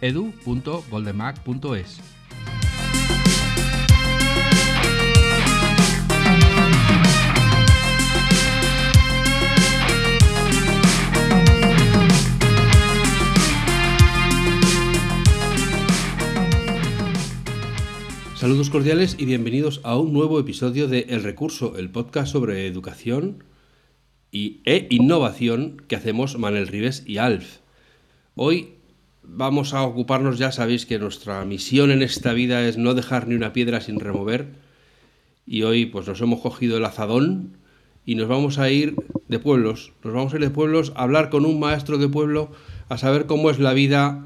edu.goldenmac.es. Saludos cordiales y bienvenidos a un nuevo episodio de El Recurso, el podcast sobre educación y, e innovación que hacemos Manel Rives y Alf. Hoy vamos a ocuparnos, ya sabéis que nuestra misión en esta vida es no dejar ni una piedra sin remover y hoy pues nos hemos cogido el azadón y nos vamos a ir de pueblos, nos vamos a ir de pueblos a hablar con un maestro de pueblo a saber cómo es la vida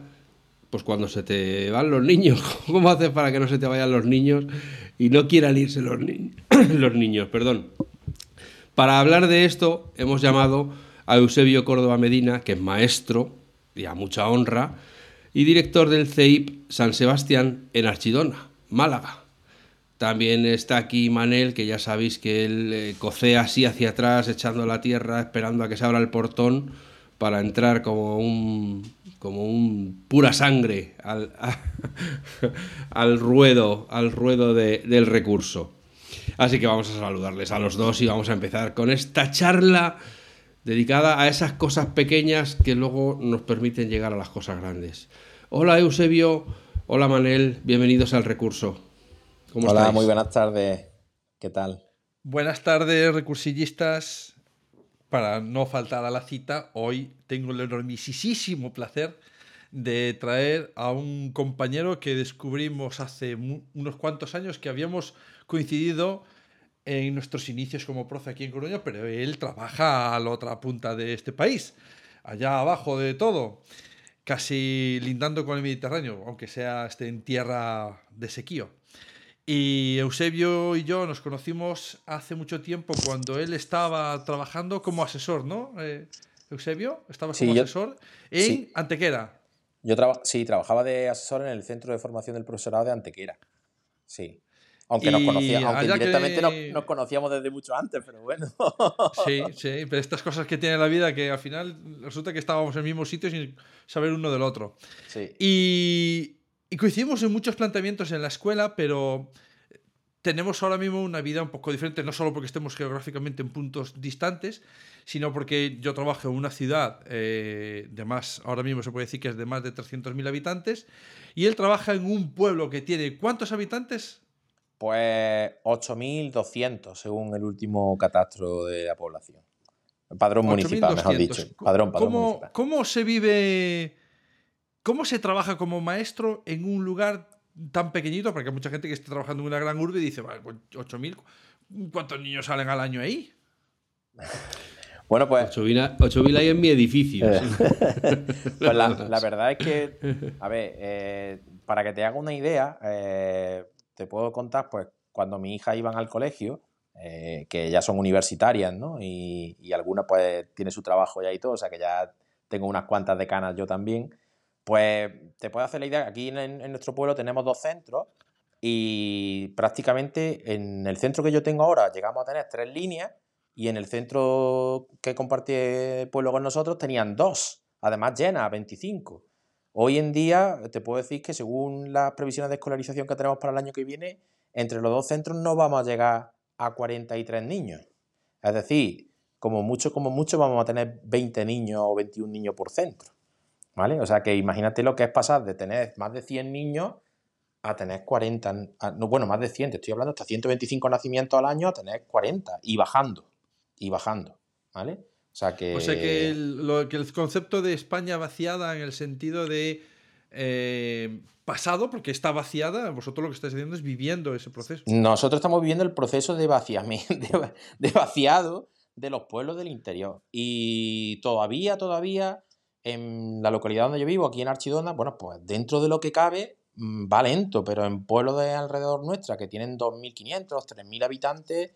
pues cuando se te van los niños, ¿cómo haces para que no se te vayan los niños y no quieran irse los, los niños? Perdón. Para hablar de esto hemos llamado a Eusebio Córdoba Medina, que es maestro y a mucha honra, y director del CEIP San Sebastián en Archidona, Málaga. También está aquí Manel, que ya sabéis que él eh, cocea así hacia atrás, echando la tierra, esperando a que se abra el portón para entrar como un como un pura sangre al, al ruedo, al ruedo del recurso. Así que vamos a saludarles a los dos y vamos a empezar con esta charla dedicada a esas cosas pequeñas que luego nos permiten llegar a las cosas grandes. Hola Eusebio, hola Manel, bienvenidos al recurso. hola, muy buenas tardes. ¿Qué tal? Buenas tardes, recursillistas para no faltar a la cita, hoy tengo el enormisísimo placer de traer a un compañero que descubrimos hace unos cuantos años que habíamos coincidido en nuestros inicios como profe aquí en Coruña, pero él trabaja a la otra punta de este país, allá abajo de todo, casi lindando con el Mediterráneo, aunque sea este en tierra de sequío. Y Eusebio y yo nos conocimos hace mucho tiempo cuando él estaba trabajando como asesor, ¿no? Eh, Eusebio, estaba como asesor en Antequera. Yo sí, trabajaba de asesor en el Centro de Formación del Profesorado de Antequera. Sí. Aunque, nos conocíamos, aunque directamente nos, conocíamos desde mucho antes, pero bueno. Sí, sí, pero estas cosas que tiene la vida que al final resulta que estábamos en el mismo sitio sin saber uno del otro. Sí. Y, y coincidimos en muchos planteamientos en la escuela, pero tenemos ahora mismo una vida un poco diferente, no solo porque estemos geográficamente en puntos distantes, sino porque yo trabajo en una ciudad eh, de más, ahora mismo se puede decir que es de más de 300.000 habitantes, y él trabaja en un pueblo que tiene ¿cuántos habitantes? Pues 8.200, según el último catastro de la población. Padrón municipal, mejor dicho. Padrón, padrón ¿Cómo, ¿Cómo se vive ¿Cómo se trabaja como maestro en un lugar tan pequeñito? Porque hay mucha gente que está trabajando en una gran urbe y dice, vale, 8.000, ¿cuántos niños salen al año ahí? Bueno, pues. 8.000 hay en mi edificio. Eh. pues la, verdad es que, a ver, eh, para que te haga una idea, eh, te puedo contar, pues, cuando mi hija iban al colegio, que ya son universitarias, ¿no? Y, y algunas, pues, tiene su trabajo ya y todo, o sea que ya tengo unas cuantas decanas yo también. Pues te puedo hacer la idea, aquí en, nuestro pueblo tenemos dos centros y prácticamente en el centro que yo tengo ahora llegamos a tener tres líneas y en el centro que compartí el pueblo con nosotros tenían dos, además llenas, 25. Hoy en día te puedo decir que según las previsiones de escolarización que tenemos para el año que viene, entre los dos centros no vamos a llegar a 43 niños. Es decir, como mucho, como mucho vamos a tener 20 niños o 21 niños por centro. ¿Vale? O sea que imagínate lo que es pasar de tener más de 100 niños a tener 40, no, bueno, más de 100, te estoy hablando hasta 125 nacimientos al año a tener 40 y bajando, y bajando, ¿vale? O sea que... O sea que el, que el concepto de España vaciada en el sentido de eh, pasado, porque está vaciada, vosotros lo que estáis haciendo es viviendo ese proceso. Nosotros estamos viviendo el proceso de vaciamiento, de vaciado de los pueblos del interior. Y todavía, todavía en la localidad donde yo vivo, aquí en Archidona, bueno, pues dentro de lo que cabe, mm, va lento, pero en pueblos de alrededor nuestra que tienen 2.500, 3.000 habitantes,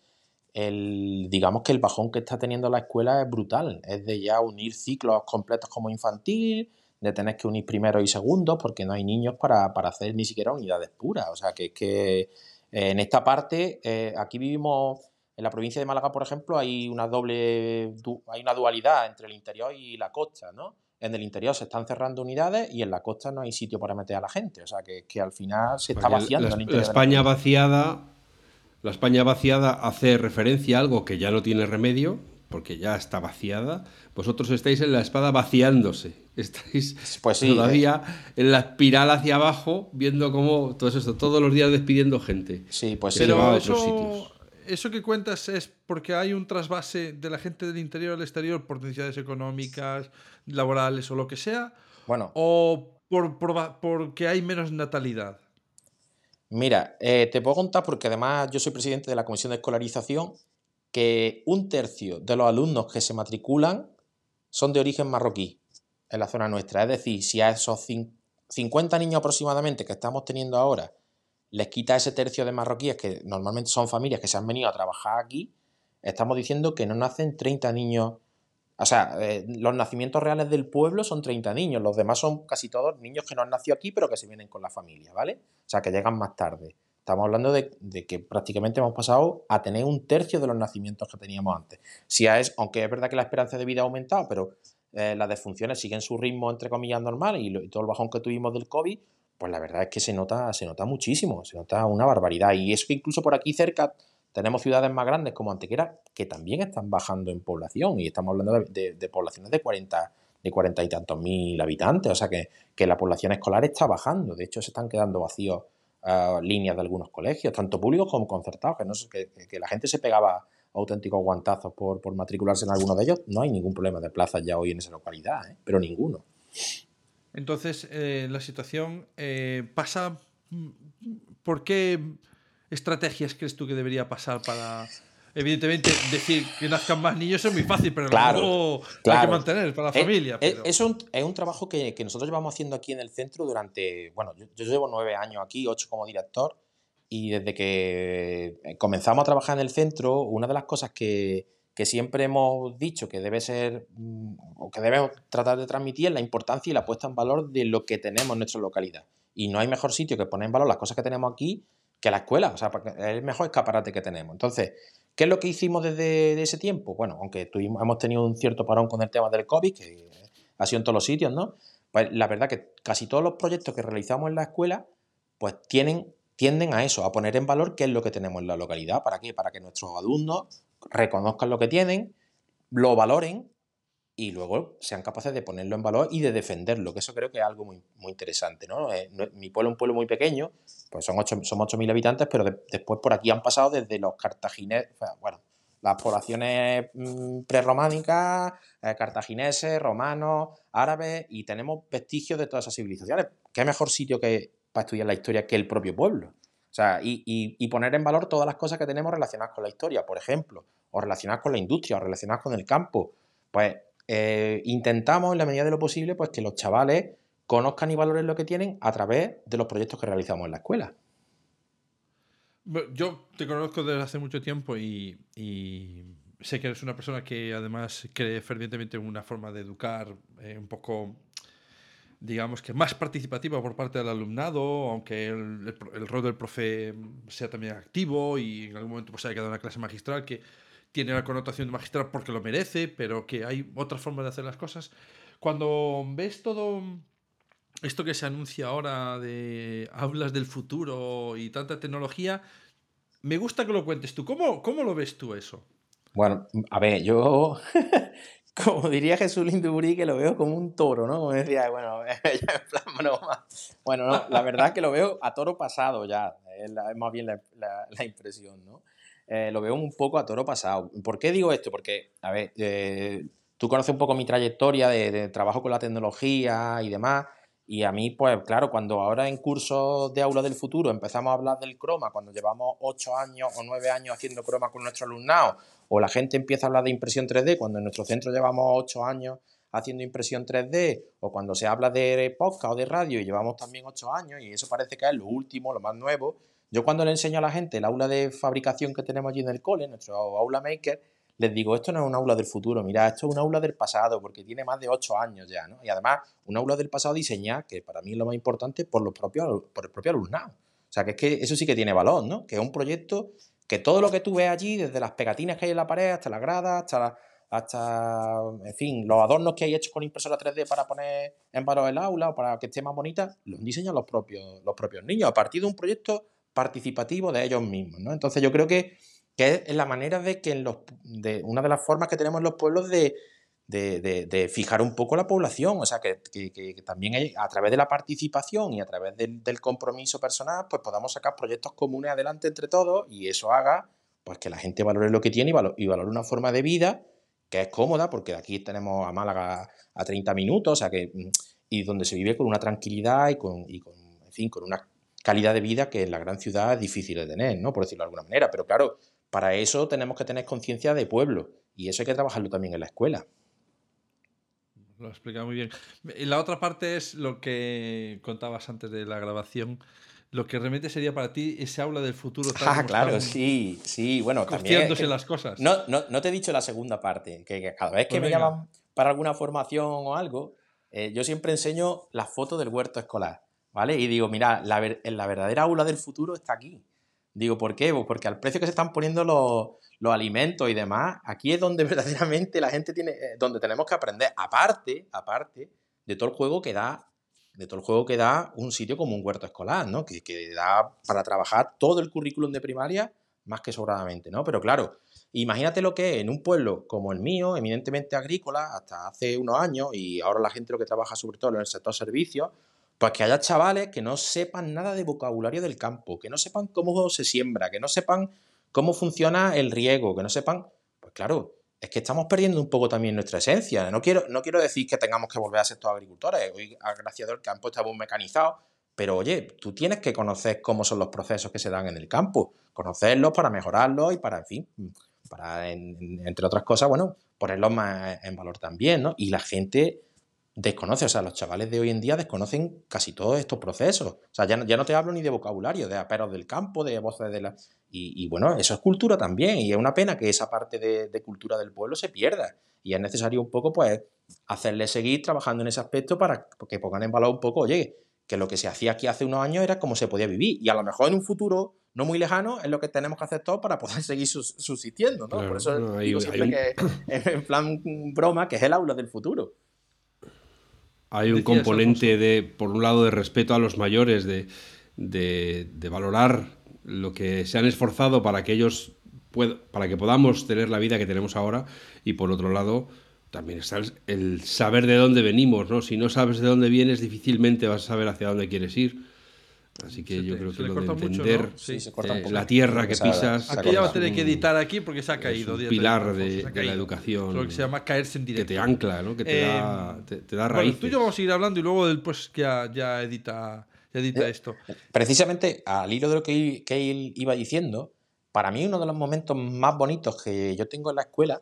el, digamos que el bajón que está teniendo la escuela es brutal. Es de ya unir ciclos completos como infantil, de tener que unir primeros y segundos, porque no hay niños para, hacer ni siquiera unidades puras. O sea, que es que eh, en esta parte, eh, aquí vivimos, en la provincia de Málaga, por ejemplo, hay una doble, hay una dualidad entre el interior y la costa, ¿no? En el interior se están cerrando unidades y en la costa no hay sitio para meter a la gente. O sea, que, que al final se está vaciando el interior. La España vaciada la España vaciada hace referencia a algo que ya no tiene remedio, porque ya está vaciada. Vosotros estáis en la espada vaciándose. Estáis pues todavía eh. en la espiral hacia abajo, viendo cómo todo eso, todos los días despidiendo gente. Sí, pues sí. Pero eso, eso que cuentas es porque hay un trasvase de la gente del interior al exterior por necesidades económicas, laborales o lo que sea. Bueno. O por, por, porque hay menos natalidad. Mira, eh, te puedo contar porque además yo soy presidente de la Comisión de Escolarización que un tercio de los alumnos que se matriculan son de origen marroquí en la zona nuestra. Es decir, si a esos 50 niños aproximadamente que estamos teniendo ahora les quita ese tercio de marroquíes, que normalmente son familias que se han venido a trabajar aquí, estamos diciendo que no nacen 30 niños o sea, eh, los nacimientos reales del pueblo son 30 niños, los demás son casi todos niños que no han nacido aquí, pero que se vienen con la familia, ¿vale? O sea, que llegan más tarde. Estamos hablando de, que prácticamente hemos pasado a tener un tercio de los nacimientos que teníamos antes. Si es, aunque es verdad que la esperanza de vida ha aumentado, pero eh, las defunciones siguen su ritmo, entre comillas, normal y, y, todo el bajón que tuvimos del COVID, pues la verdad es que se nota, se nota muchísimo, se nota una barbaridad. Y es que incluso por aquí cerca tenemos ciudades más grandes como Antequera que también están bajando en población y estamos hablando de, poblaciones de 40, de 40 y tantos mil habitantes, o sea que, la población escolar está bajando, de hecho se están quedando vacíos ah, líneas de algunos colegios, tanto públicos como concertados, que, que, que la gente se pegaba auténticos guantazos por, matricularse en alguno de ellos, no hay ningún problema de plazas ya hoy en esa localidad, ¿eh? pero ninguno. Entonces, eh, la situación eh, pasa... Mm, ¿Por qué estrategias crees tú que debería pasar para... Evidentemente, decir que nazcan más niños es muy fácil, pero claro, hay que mantener para la familia. Es, un, es, un, trabajo que, que, nosotros llevamos haciendo aquí en el centro durante, bueno, yo, llevo nueve años aquí, ocho como director, y desde que comenzamos a trabajar en el centro, una de las cosas que, que siempre hemos dicho que debe ser, mm, o que debemos tratar de transmitir es la importancia y la puesta en valor de lo que tenemos en nuestra localidad. Y no hay mejor sitio que poner en valor las cosas que tenemos aquí que la escuela, o sea, es el mejor escaparate que tenemos. Entonces, ¿qué es lo que hicimos desde ese tiempo? Bueno, aunque tuvimos, hemos tenido un cierto parón con el tema del COVID, que ha sido en todos los sitios, ¿no? Pues la verdad que casi todos los proyectos que realizamos en la escuela, pues tienen, tienden a eso, a poner en valor qué es lo que tenemos en la localidad. ¿Para qué? Para que nuestros alumnos reconozcan lo que tienen, lo valoren y luego sean capaces de ponerlo en valor y de defenderlo, que eso creo que es algo muy, muy interesante. ¿no? Eh, mi pueblo es un pueblo muy pequeño, pues son 8, somos 8.000 habitantes, pero después por aquí han pasado desde los cartagineses, bueno, las poblaciones mm, prerrománicas, eh, cartagineses, romanos, árabes, y tenemos vestigios de todas esas civilizaciones. ¿Qué mejor sitio que para estudiar la historia que el propio pueblo? O sea, y, y poner en valor todas las cosas que tenemos relacionadas con la historia, por ejemplo, o relacionadas con la industria, o relacionadas con el campo. Pues eh, intentamos en la medida de lo posible pues que los chavales conozcan y valoren lo que tienen a través de los proyectos que realizamos en la escuela. Yo te conozco desde hace mucho tiempo y, sé que eres una persona que además cree fervientemente en una forma de educar eh, un poco, digamos que más participativa por parte del alumnado, aunque el, rol del profe sea también activo y en algún momento pues haya quedado una clase magistral que tiene la connotación de magistral porque lo merece, pero que hay otra forma de hacer las cosas. Cuando ves todo esto que se anuncia ahora de aulas del futuro y tanta tecnología, me gusta que lo cuentes tú. ¿Cómo, cómo lo ves tú eso? Bueno, a ver, yo, como diría Jesús Linduburí, que lo veo como un toro, ¿no? Como decía, bueno, ya broma. Bueno, no, la verdad es que lo veo a toro pasado ya, es, más bien la, la impresión, ¿no? Eh, lo veo un poco a toro pasado. ¿Por qué digo esto? Porque, a ver, eh, tú conoces un poco mi trayectoria de, trabajo con la tecnología y demás. Y a mí, pues claro, cuando ahora en cursos de aula del futuro empezamos a hablar del croma, cuando llevamos ocho años o nueve años haciendo croma con nuestro alumnado, o la gente empieza a hablar de impresión 3D, cuando en nuestro centro llevamos ocho años haciendo impresión 3D o cuando se habla de podcast o de radio y llevamos también ocho años y eso parece que es lo último, lo más nuevo. Yo cuando le enseño a la gente el aula de fabricación que tenemos allí en el cole, nuestro aula maker, les digo, esto no es un aula del futuro, mira, esto es un aula del pasado, porque tiene más de ocho años ya, ¿no? Y además, un aula del pasado diseñada, que para mí es lo más importante, por, los propios, por el propio alumnado. O sea, que es que eso sí que tiene valor, ¿no? Que es un proyecto que todo lo que tú ves allí, desde las pegatinas que hay en la pared, hasta la grada, hasta, hasta en fin, los adornos que hay hechos con impresora 3D para poner en valor el aula o para que esté más bonita, los diseñan los propios, los propios niños, a partir de un proyecto participativo de ellos mismos, ¿no? Entonces yo creo que que es la manera de que en los, de, una de las formas que tenemos en los pueblos de, de, fijar un poco la población, o sea, que, también a través de la participación y a través del, compromiso personal, pues podamos sacar proyectos comunes adelante entre todos y eso haga pues que la gente valore lo que tiene y, y valore una forma de vida que es cómoda, porque aquí tenemos a Málaga a 30 minutos, o sea, que y donde se vive con una tranquilidad y con, y con, con una calidad de vida que en la gran ciudad es difícil de tener, ¿no? Por decirlo de alguna manera. Pero claro, para eso tenemos que tener conciencia de pueblo y eso hay que trabajarlo también en la escuela. Lo ha explicado muy bien. Y la otra parte es lo que contabas antes de la grabación. Lo que realmente sería para ti ese aula del futuro. Ah, claro, sí, sí. Bueno, también. las cosas. No, no, te he dicho la segunda parte, que, cada vez que pues me llaman para alguna formación o algo, eh, yo siempre enseño la foto del huerto escolar, ¿vale? Y digo, mira, la, la verdadera aula del futuro está aquí. Digo, ¿por qué? Pues porque al precio que se están poniendo los, alimentos y demás, aquí es donde verdaderamente la gente tiene, eh, donde tenemos que aprender, aparte, aparte de todo el juego que da, de todo el juego que da un sitio como un huerto escolar, ¿no? Que, que da para trabajar todo el currículum de primaria más que sobradamente, ¿no? Pero claro, imagínate lo que es en un pueblo como el mío, eminentemente agrícola, hasta hace unos años, y ahora la gente lo que trabaja sobre todo en el sector servicios, pues que haya chavales que no sepan nada de vocabulario del campo, que no sepan cómo se siembra, que no sepan cómo funciona el riego, que no sepan, pues claro, es que estamos perdiendo un poco también nuestra esencia. No quiero, no quiero decir que tengamos que volver a ser todos agricultores. Hoy, gracias al campo está muy mecanizado, pero oye, tú tienes que conocer cómo son los procesos que se dan en el campo, conocerlos para mejorarlos y para, en fin, para, entre otras cosas, bueno, ponerlos más en valor también, ¿no? Y la gente desconoce, o sea, los chavales de hoy en día desconocen casi todos estos procesos. O sea, ya, ya no te hablo ni de vocabulario, de aperos del campo, de voces de la... Y, bueno, eso es cultura también, y es una pena que esa parte de, cultura del pueblo se pierda. Y es necesario un poco, pues, hacerle seguir trabajando en ese aspecto para que pongan en valor un poco, oye, que lo que se hacía aquí hace unos años era como se podía vivir. Y a lo mejor en un futuro no muy lejano es lo que tenemos que hacer todos para poder seguir subsistiendo, ¿no? Por eso digo siempre que en plan broma, que es el aula del futuro. Hay un componente de, por un lado, de respeto a los mayores, de, valorar lo que se han esforzado para que ellos para que podamos tener la vida que tenemos ahora y por otro lado también está el, saber de dónde venimos, ¿no? Si no sabes de dónde vienes, difícilmente vas a saber hacia dónde quieres ir. Así que yo creo que lo de entender eh, la tierra que pisas. Aquí ya va a tener que editar aquí porque se ha caído. Es un pilar de, la educación. Lo que se llama caerse en directo. Que te ancla, ¿no? que te, da, eh, te, da raíces. tú y yo vamos a seguir hablando y luego después que ya, edita, edita eh, esto. Precisamente al hilo de lo que, que él iba diciendo, para mí uno de los momentos más bonitos que yo tengo en la escuela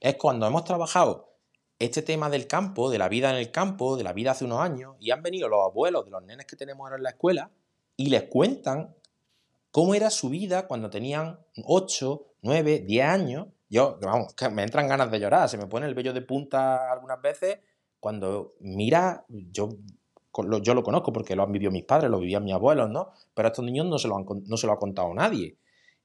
es cuando hemos trabajado este tema del campo, de la vida en el campo, de la vida hace unos años, y han venido los abuelos de los nenes que tenemos ahora en la escuela y les cuentan cómo era su vida cuando tenían 8, 9, 10 años. Yo, vamos, me entran ganas de llorar, se me pone el vello de punta algunas veces cuando mira, yo, yo lo conozco porque lo han vivido mis padres, lo vivían mis abuelos, ¿no? Pero a estos niños no se lo, han, no se lo ha contado nadie.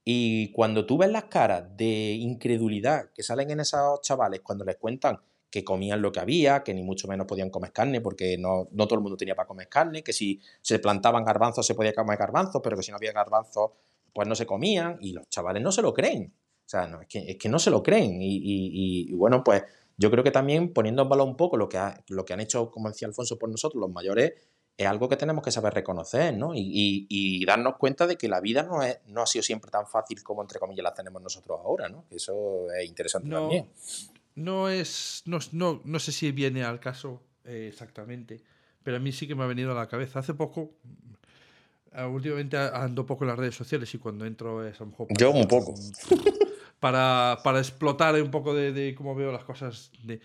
Y cuando tú ves las caras de incredulidad que salen en esos chavales cuando les cuentan que comían lo que había, que ni mucho menos podían comer carne porque no, no todo el mundo tenía para comer carne, que si se plantaban garbanzos se podía comer garbanzos, pero que si no había garbanzos pues no se comían y los chavales no se lo creen. O sea, no, es, que, es que no se lo creen. Y, y, bueno, pues yo creo que también poniendo en valor un poco lo que, lo que han hecho, como decía Alfonso, por nosotros, los mayores, es algo que tenemos que saber reconocer, ¿no? Y, y, darnos cuenta de que la vida no, es, no ha sido siempre tan fácil como, entre comillas, la tenemos nosotros ahora, ¿no? Eso es interesante también no es. No, no, sé si viene al caso eh, exactamente, pero a mí sí que me ha venido a la cabeza. Hace poco. Ah, últimamente ando poco en las redes sociales y cuando entro es a lo mejor. Yo un poco. Para, para explotar un poco de, cómo veo las cosas. De,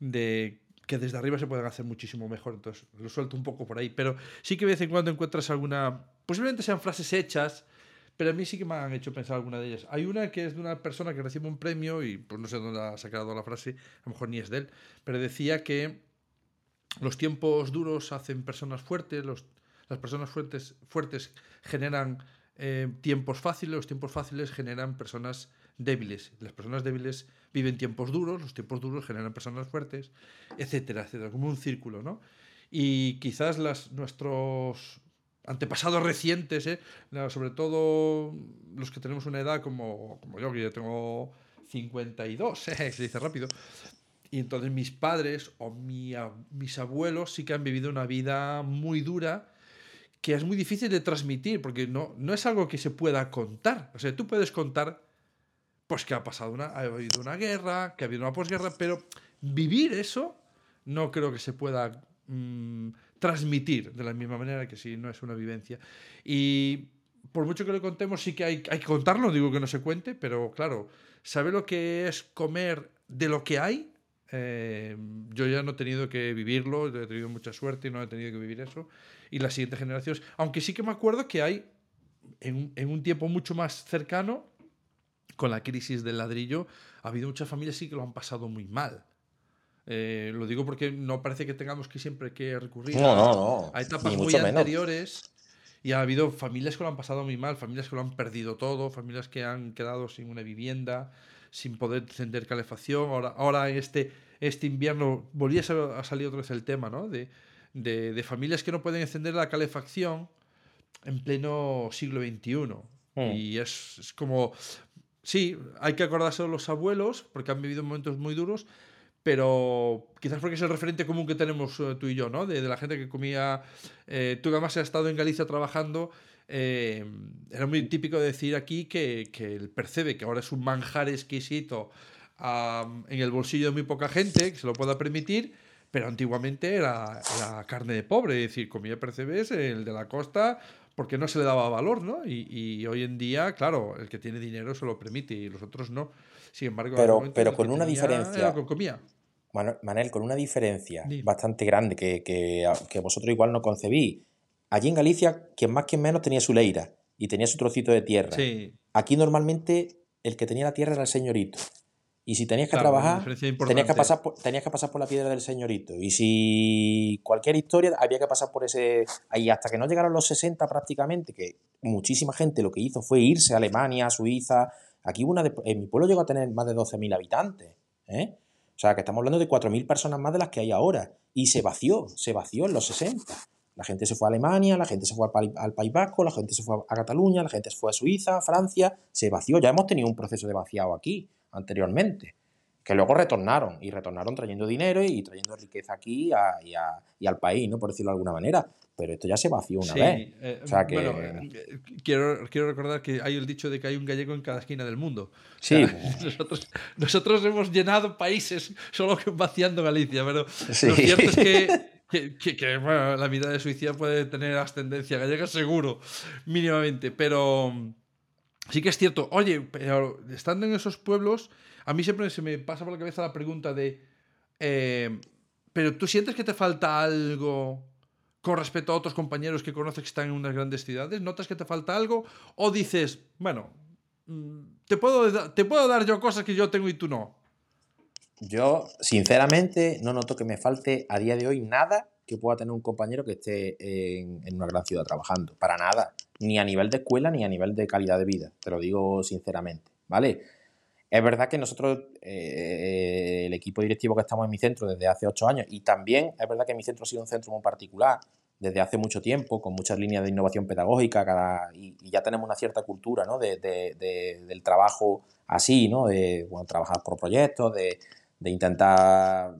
de que desde arriba se pueden hacer muchísimo mejor. Entonces, lo suelto un poco por ahí. Pero sí que de vez en cuando encuentras alguna. Posiblemente sean frases hechas, pero a mí sí que me han hecho pensar alguna de ellas. Hay una que es de una persona que recibe un premio y pues no sé dónde ha sacado la frase, a lo mejor ni es de él, pero decía que los tiempos duros hacen personas fuertes, los, las personas fuertes, fuertes generan eh, tiempos fáciles, los tiempos fáciles generan personas débiles. Las personas débiles viven tiempos duros, los tiempos duros generan personas fuertes, etcétera, etcétera, como un círculo, ¿no? Y quizás las, nuestros antepasados recientes, ¿eh? sobre todo los que tenemos una edad como, como yo, que ya tengo 52, ¿eh? se dice rápido, y entonces mis padres o mi, mis abuelos sí que han vivido una vida muy dura que es muy difícil de transmitir, porque no, no es algo que se pueda contar. O sea, tú puedes contar pues que ha pasado una, ha habido una guerra, que ha habido una posguerra, pero vivir eso no creo que se pueda mm, transmitir de la misma manera que si no es una vivencia. Y por mucho que lo contemos, sí que hay, hay que contarlo, digo que no se cuente, pero claro, saber lo que es comer de lo que hay, eh, yo ya no he tenido que vivirlo, he tenido mucha suerte y no he tenido que vivir eso. Y las siguientes generaciones, aunque sí que me acuerdo que hay, en, en un tiempo mucho más cercano, con la crisis del ladrillo, ha habido muchas familias sí que lo han pasado muy mal. Eh, lo digo porque no parece que tengamos que siempre que recurrir a, etapas muy anteriores. Y ha habido familias que lo han pasado muy mal, familias que lo han perdido todo, familias que han quedado sin una vivienda, sin poder encender calefacción. Ahora, ahora este, este invierno volvía a salir otra vez el tema, ¿no? De, de, familias que no pueden encender la calefacción en pleno siglo XXI. Hmm. Y es, es, como sí, hay que acordarse de los abuelos, porque han vivido momentos muy duros, pero quizás porque es el referente común que tenemos eh, tú y yo, ¿no? De, la gente que comía. Eh, tú además has estado en Galicia trabajando. Eh, era muy típico decir aquí que, que, el percebe, que ahora es un manjar exquisito en el bolsillo de muy poca gente que se lo pueda permitir, pero antiguamente era, era carne de pobre, es decir, comía percebes el de la costa porque no se le daba valor, ¿no? Y, hoy en día, claro, el que tiene dinero se lo permite y los otros no. Sin embargo, pero, pero con una diferencia. Manel, con una diferencia bastante grande que, que, vosotros igual no concebí. Allí en Galicia, quien más, quien menos tenía su leira y tenía su trocito de tierra. Aquí normalmente el que tenía la tierra era el señorito. Y si tenías que trabajar, tenías que, pasar por, tenías que pasar por la piedra del señorito. Y si cualquier historia, había que pasar por ese... Ahí hasta que no llegaron los 60 prácticamente, que muchísima gente lo que hizo fue irse a Alemania, a Suiza. Aquí una en mi pueblo llegó a tener más de 12.000 habitantes. ¿eh? O sea, que estamos hablando de 4.000 personas más de las que hay ahora. Y se vació, se vació en los 60. La gente se fue a Alemania, la gente se fue al, País Vasco, la gente se fue a Cataluña, la gente se fue a Suiza, Francia, se vació. Ya hemos tenido un proceso de vaciado aquí anteriormente, que luego retornaron y retornaron trayendo dinero y trayendo riqueza aquí y, al país, ¿no? Por decirlo de alguna manera. Pero esto ya se vació una vez. Eh, bueno, eh, quiero, quiero, recordar que hay el dicho de que hay un gallego en cada esquina del mundo. Sí. nosotros, nosotros hemos llenado países solo vaciando Galicia, pero lo cierto es que, que, la mitad de Suiza puede tener ascendencia gallega seguro, mínimamente. Pero Sí que es cierto. Oye, pero estando en esos pueblos, a mí siempre se me pasa por la cabeza la pregunta de, eh, pero tú sientes que te falta algo con respecto a otros compañeros que conoces que están en unas grandes ciudades? ¿Notas que te falta algo? ¿O dices, bueno, mm, te puedo, te puedo dar yo cosas que yo tengo y tú no? Yo, sinceramente, no noto que me falte a día de hoy nada que pueda tener un compañero que esté en, una gran ciudad trabajando. Para nada. Ni a nivel de escuela ni a nivel de calidad de vida. Te lo digo sinceramente. ¿Vale? Es verdad que nosotros, eh, el equipo directivo que estamos en mi centro desde hace ocho años, y también es verdad que mi centro ha sido un centro muy particular desde hace mucho tiempo, con muchas líneas de innovación pedagógica, cada, y, ya tenemos una cierta cultura ¿no? de, del trabajo así, ¿no? de bueno, trabajar por proyectos, de, de intentar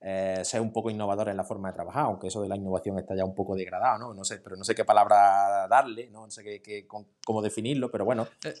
eh, ser un poco innovador en la forma de trabajar, aunque eso de la innovación está ya un poco degradado, ¿no? No sé, pero no sé qué palabra darle, no, sé qué, cómo definirlo, pero bueno. Eh,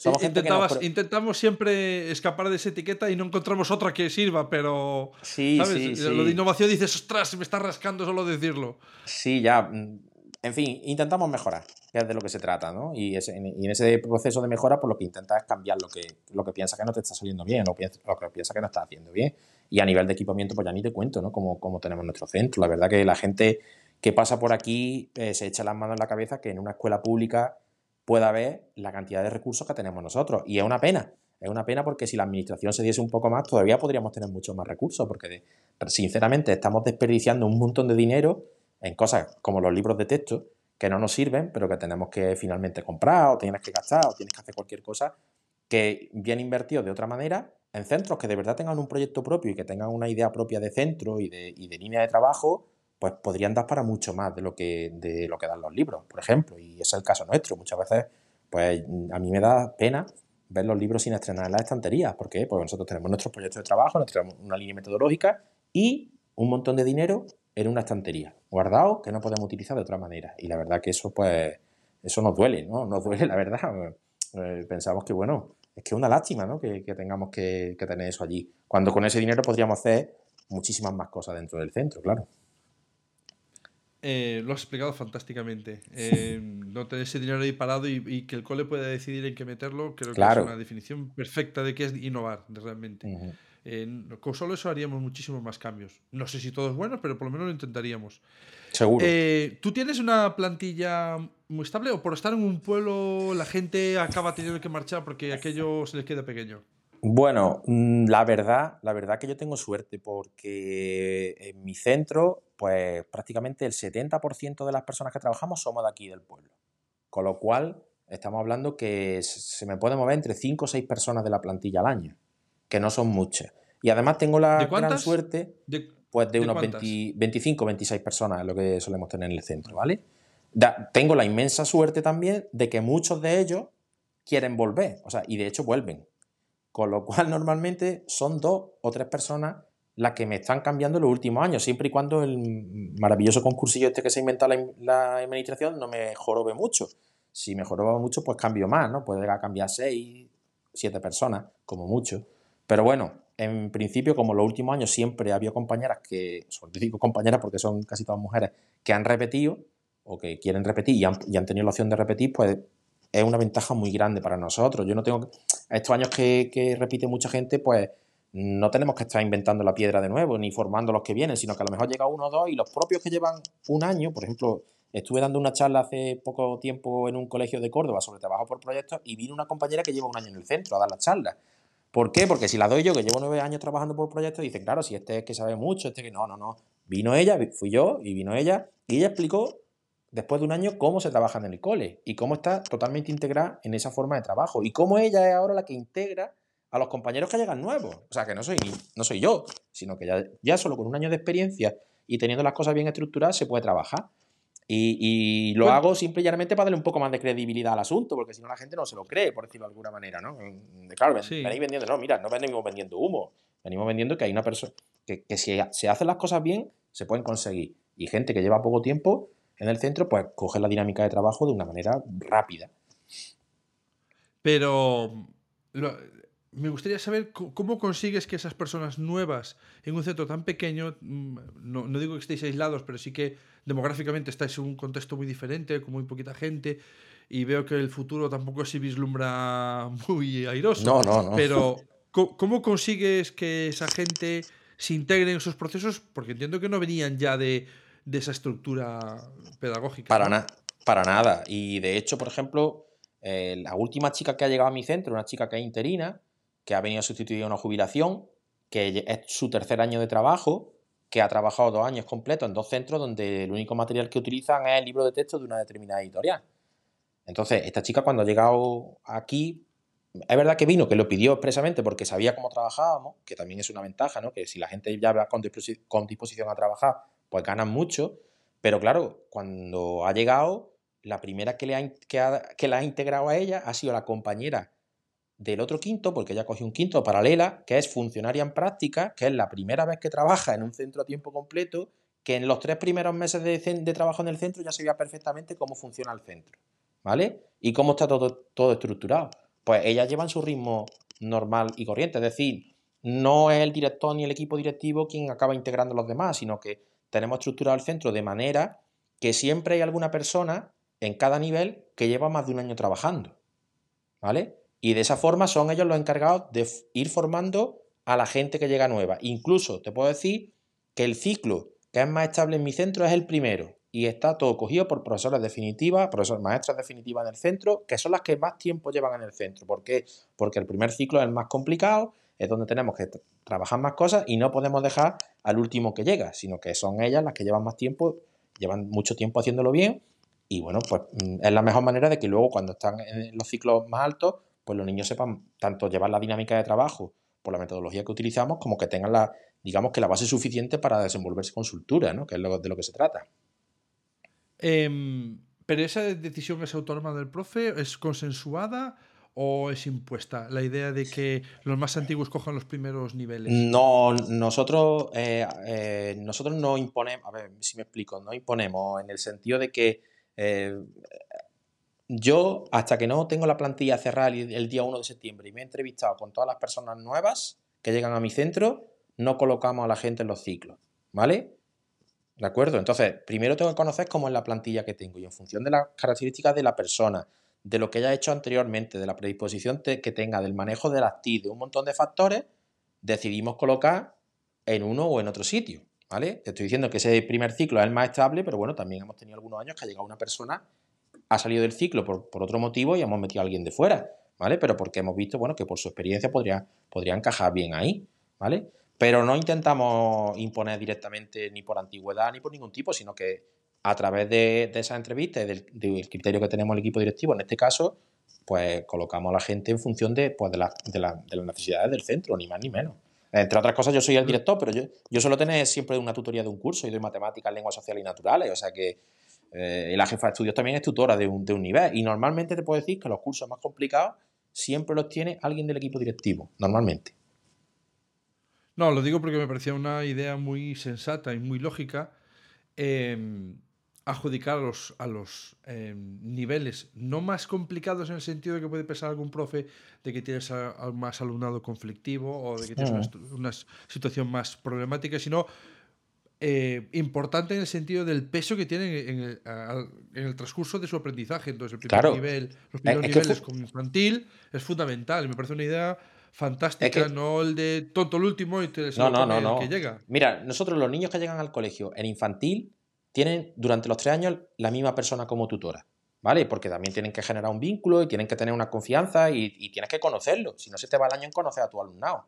intentamos siempre escapar de esa etiqueta y no encontramos otra que sirva, pero. Sí, sí, Lo de innovación dices, ostras, me está rascando solo decirlo. Sí, ya. Mm, en fin, intentamos mejorar, que es de lo que se trata, ¿no? Y, en ese proceso de mejora, pues lo que intentas es cambiar lo que, lo que piensas que no te está saliendo bien, o lo que piensas que no estás haciendo bien Y a nivel de equipamiento, pues ya ni te cuento, ¿no? Como, como tenemos nuestro centro. La verdad que la gente que pasa por aquí eh, se echa las manos en la cabeza que en una escuela pública pueda haber la cantidad de recursos que tenemos nosotros. Y es una pena. Es una pena porque si la administración se diese un poco más, todavía podríamos tener muchos más recursos, porque sinceramente estamos desperdiciando un montón de dinero en cosas como los libros de texto, que no nos sirven, pero que tenemos que finalmente comprar, o tienes que gastar, o tienes que hacer cualquier cosa, que bien invertido de otra manera, en centros que de verdad tengan un proyecto propio y que tengan una idea propia de centro y de, y de línea de trabajo, pues podrían dar para mucho más de lo que, de lo que dan los libros, por ejemplo. Y es el caso nuestro. Muchas veces, pues a mí me da pena ver los libros sin estrenar en las estanterías. ¿Por qué? Porque nosotros tenemos nuestros proyectos de trabajo, tenemos una línea metodológica y un montón de dinero en una estantería, guardado, que no podemos utilizar de otra manera. Y la verdad que eso, pues, eso nos duele, ¿no? Nos duele, la verdad. Eh, pensamos que, bueno, es que es una lástima, ¿no? Que, tengamos que, que tener eso allí. Cuando con ese dinero podríamos hacer muchísimas más cosas dentro del centro, claro. Eh, lo has explicado fantásticamente. Eh, no tener ese dinero ahí parado y, que el cole pueda decidir en qué meterlo, creo que es una definición perfecta de qué es innovar realmente. Eh, con solo eso haríamos muchísimos más cambios. No sé si todos buenos, pero por lo menos lo intentaríamos. Seguro. ¿Tú tienes una plantilla muy estable o por estar en un pueblo la gente acaba teniendo que marchar porque aquello se les queda pequeño? Bueno, mm, la verdad, la verdad que yo tengo suerte porque en mi centro, pues prácticamente el 70% de las personas que trabajamos somos de aquí del pueblo. Con lo cual, estamos hablando que se me puede mover entre 5 o 6 personas de la plantilla al año, que no son muchas. Y además tengo la gran suerte, pues de, unos 25 o 26 personas, es lo que solemos tener en el centro, ¿vale? tengo la inmensa suerte también de que muchos de ellos quieren volver, o sea, y de hecho vuelven. Con lo cual, normalmente son dos o tres personas las que me están cambiando en los últimos años, siempre y cuando el maravilloso concursillo este que se inventa la, la administración no me jorobe mucho. Si me joroba mucho, pues cambio más, ¿no? Puede cambiar seis, siete personas, como mucho. Pero bueno, en principio, como los últimos años siempre había compañeras que, sobre digo compañeras porque son casi todas mujeres, que han repetido o que quieren repetir y han, tenido la opción de repetir, pues es una ventaja muy grande para nosotros. Yo no tengo estos años que, repite mucha gente, pues no tenemos que estar inventando la piedra de nuevo, ni formando los que vienen, sino que a lo mejor llega uno o dos y los propios que llevan un año, por ejemplo, estuve dando una charla hace poco tiempo en un colegio de Córdoba sobre trabajo por proyectos y vino una compañera que lleva un año en el centro a dar la charla. ¿Por qué? Porque si la doy yo, que llevo nueve años trabajando por proyectos, dicen, claro, si este es que sabe mucho, este que no, no, no. Vino ella, fui yo y vino ella, y ella explicó después de un año cómo se trabaja en el cole y cómo está totalmente integrada en esa forma de trabajo y cómo ella es ahora la que integra a los compañeros que llegan nuevos. O sea, que no soy, no soy yo, sino que ya, ya solo con un año de experiencia y teniendo las cosas bien estructuradas se puede trabajar. Y, lo hago simple y llanamente para darle un poco más de credibilidad al asunto, porque si no la gente no se lo cree, por decirlo de alguna manera, ¿no? Claro, venís vendiendo, no, mira, no venimos vendiendo humo, venimos vendiendo que hay una persona, que, que si se hacen las cosas bien, se pueden conseguir. Y gente que lleva poco tiempo, en el centro, pues coge la dinámica de trabajo de una manera rápida. Pero me gustaría saber cómo consigues que esas personas nuevas en un centro tan pequeño, mm, no, digo que estéis aislados, pero sí que demográficamente estáis en un contexto muy diferente, con muy poquita gente, y veo que el futuro tampoco se vislumbra muy airoso. No, no, no. Pero ¿cómo consigues que esa gente se integre en esos procesos? Porque entiendo que no venían ya de de esa estructura pedagógica. Para, para nada. Y de hecho, por ejemplo, eh, la última chica que ha llegado a mi centro, una chica que es interina, que ha venido a sustituir una jubilación, que es su tercer año de trabajo, que ha trabajado dos años completos en dos centros donde el único material que utilizan es el libro de texto de una determinada editorial. Entonces, esta chica cuando ha llegado aquí, es verdad que vino, que lo pidió expresamente porque sabía cómo trabajábamos, que también es una ventaja, ¿no? Que si la gente ya va con disposición a trabajar, pues ganan mucho, pero claro, cuando ha llegado, la primera que, le ha, que, la ha integrado a ella ha sido la compañera del otro quinto, porque ella cogió un quinto paralela, que es funcionaria en práctica, que es la primera vez que trabaja en un centro a tiempo completo, que en los tres primeros meses de, de trabajo en el centro ya sabía perfectamente cómo funciona el centro, ¿vale? Y cómo está todo, todo estructurado. Pues ella lleva en su ritmo normal y corriente, es decir, no es el director ni el equipo directivo quien acaba integrando a los demás, sino que tenemos estructurado el centro de manera que siempre hay alguna persona en cada nivel que lleva más de un año trabajando. ¿Vale? Y de esa forma son ellos los encargados de ir formando a la gente que llega nueva. Incluso te puedo decir que el ciclo que es más estable en mi centro es el primero y está todo cogido por profesoras definitivas, profesores, maestras definitivas en el centro, que son las que más tiempo llevan en el centro. ¿Por qué? Porque el primer ciclo es el más complicado, es donde tenemos que trabajar más cosas y no podemos dejar al último que llega, sino que son ellas las que llevan más tiempo, llevan mucho tiempo haciéndolo bien y bueno, pues mm, es la mejor manera de que luego cuando están en los ciclos más altos, pues los niños sepan tanto llevar la dinámica de trabajo por la metodología que utilizamos, como que tengan la, digamos que la base suficiente para desenvolverse con soltura, ¿no? Que es de lo que se trata. Em, pero esa decisión es autónoma del profe, es consensuada o es impuesta la idea de que los más antiguos cojan los primeros niveles? No, nosotros, eh, eh, nosotros no imponemos, a ver si me explico, no imponemos en el sentido de que eh, yo, hasta que no tengo la plantilla cerrada el, día 1 de septiembre y me he entrevistado con todas las personas nuevas que llegan a mi centro, no colocamos a la gente en los ciclos, ¿vale? ¿De acuerdo? Entonces, primero tengo que conocer cómo es la plantilla que tengo y en función de las características de la persona, de lo que haya hecho anteriormente, de la predisposición que tenga, del manejo de las TIC, de un montón de factores, decidimos colocar en uno o en otro sitio. ¿Vale? Te estoy diciendo que ese primer ciclo es el más estable, pero bueno, también hemos tenido algunos años que ha llegado una persona, ha salido del ciclo por, otro motivo y hemos metido a alguien de fuera, ¿vale? Pero porque hemos visto, bueno, que por su experiencia podría, podría encajar bien ahí, ¿vale? Pero no intentamos imponer directamente ni por antigüedad ni por ningún tipo, sino que a través de, esa entrevista y del, criterio que tenemos el equipo directivo, en este caso, pues colocamos a la gente en función de, pues, de, de, las necesidades del centro, ni más ni menos. Entre otras cosas, yo soy el director, pero yo, yo suelo tener siempre una tutoría de un curso y doy matemáticas, lenguas sociales y naturales, o sea que eh, la jefa de estudios también es tutora de un, de un nivel. Y normalmente te puedo decir que los cursos más complicados siempre los tiene alguien del equipo directivo, normalmente. No, lo digo porque me parecía una idea muy sensata y muy lógica. Eh, adjudicar a los, a los em, niveles no más complicados en el sentido de que puede pensar algún profe de que tienes a, más alumnado conflictivo o de que tienes una, situación más problemática, sino eh, importante en el sentido del peso que tienen en el, en el transcurso de su aprendizaje. Entonces, el primer nivel, los primeros niveles como infantil es fundamental. Me parece una idea fantástica, no el de tonto el último y te no, no, no, no. que llega. Mira, nosotros los niños que llegan al colegio en infantil tienen durante los tres años la misma persona como tutora, ¿vale? Porque también tienen que generar un vínculo y tienen que tener una confianza y, tienes que conocerlo. Si no se te va el año en conocer a tu alumnado.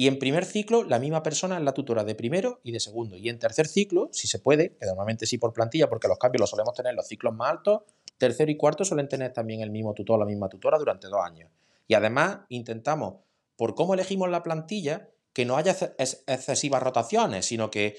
Y en primer ciclo, la misma persona es la tutora de primero y de segundo. Y en tercer ciclo, si se puede, que normalmente sí por plantilla, porque los cambios los solemos tener en los ciclos más altos, tercero y cuarto suelen tener también el mismo tutor o la misma tutora durante dos años. Y además intentamos, por cómo elegimos la plantilla, que no haya excesivas rotaciones, sino que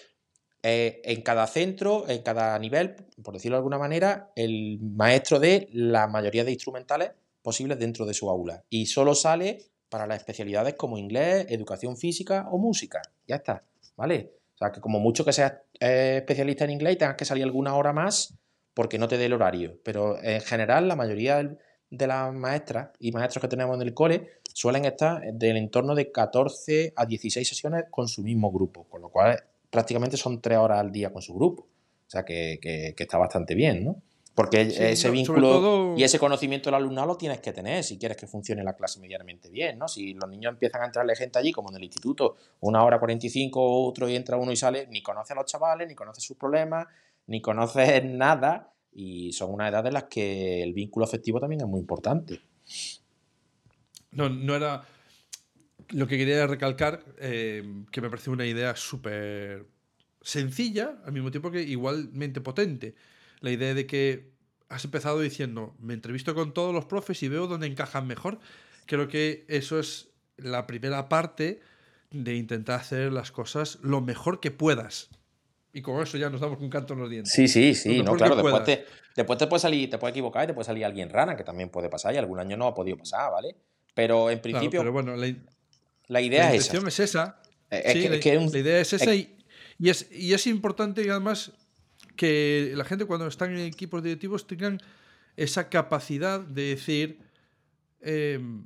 eh, en cada centro, en cada nivel, por decirlo de alguna manera, el maestro de la mayoría de instrumentales posibles dentro de su aula. Y solo sale para las especialidades como inglés, educación física o música. Ya está, ¿vale? O sea, que como mucho que seas eh, especialista en inglés y tengas que salir alguna hora más porque no te dé el horario. Pero en general, la mayoría de las maestras y maestros que tenemos en el cole suelen estar del entorno de 14 a 16 sesiones con su mismo grupo, con lo cual prácticamente son tres horas al día con su grupo. O sea que, está bastante bien, ¿no? Porque ese vínculo y ese conocimiento del alumnado lo tienes que tener si quieres que funcione la clase medianamente bien, ¿no? Si los niños empiezan a entrarle gente allí, como en el instituto, una hora 45, otro y entra uno y sale, ni conoce a los chavales, ni conoce sus problemas, ni conoce nada, y son una edad en las que el vínculo afectivo también es muy importante. No, no era lo que quería recalcar, eh, que me parece una idea súper sencilla, al mismo tiempo que igualmente potente. La idea de que has empezado diciendo, me entrevisto con todos los profes y veo dónde encajan mejor. Creo que eso es la primera parte de intentar hacer las cosas lo mejor que puedas. Y con eso ya nos damos un canto en los dientes. Sí, sí, sí, no, claro. Después te, después te, puede salir, te puede equivocar y te puede salir alguien rana, que también puede pasar y algún año no ha podido pasar, ¿vale? Pero en principio. pero bueno, la idea es esa. es esa. sí, la, idea es esa y, es, y es importante además que la gente cuando están en equipos directivos tengan esa capacidad de decir em,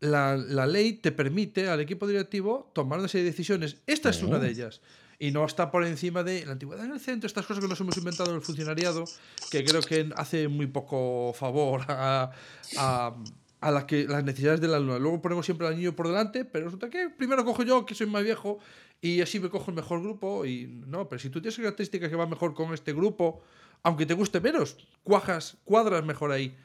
la, ley te permite al equipo directivo tomar una serie de decisiones. Esta es una de ellas. Y no está por encima de la antigüedad en el centro, estas cosas que nos hemos inventado en el funcionariado, que creo que hace muy poco favor a a la que, las necesidades del alumno. Luego ponemos siempre al niño por delante, pero resulta que primero cojo yo, que soy más viejo, y así me cojo el mejor grupo. Y no, pero si tú tienes características que van mejor con este grupo, aunque te guste menos, cuajas, cuadras mejor ahí.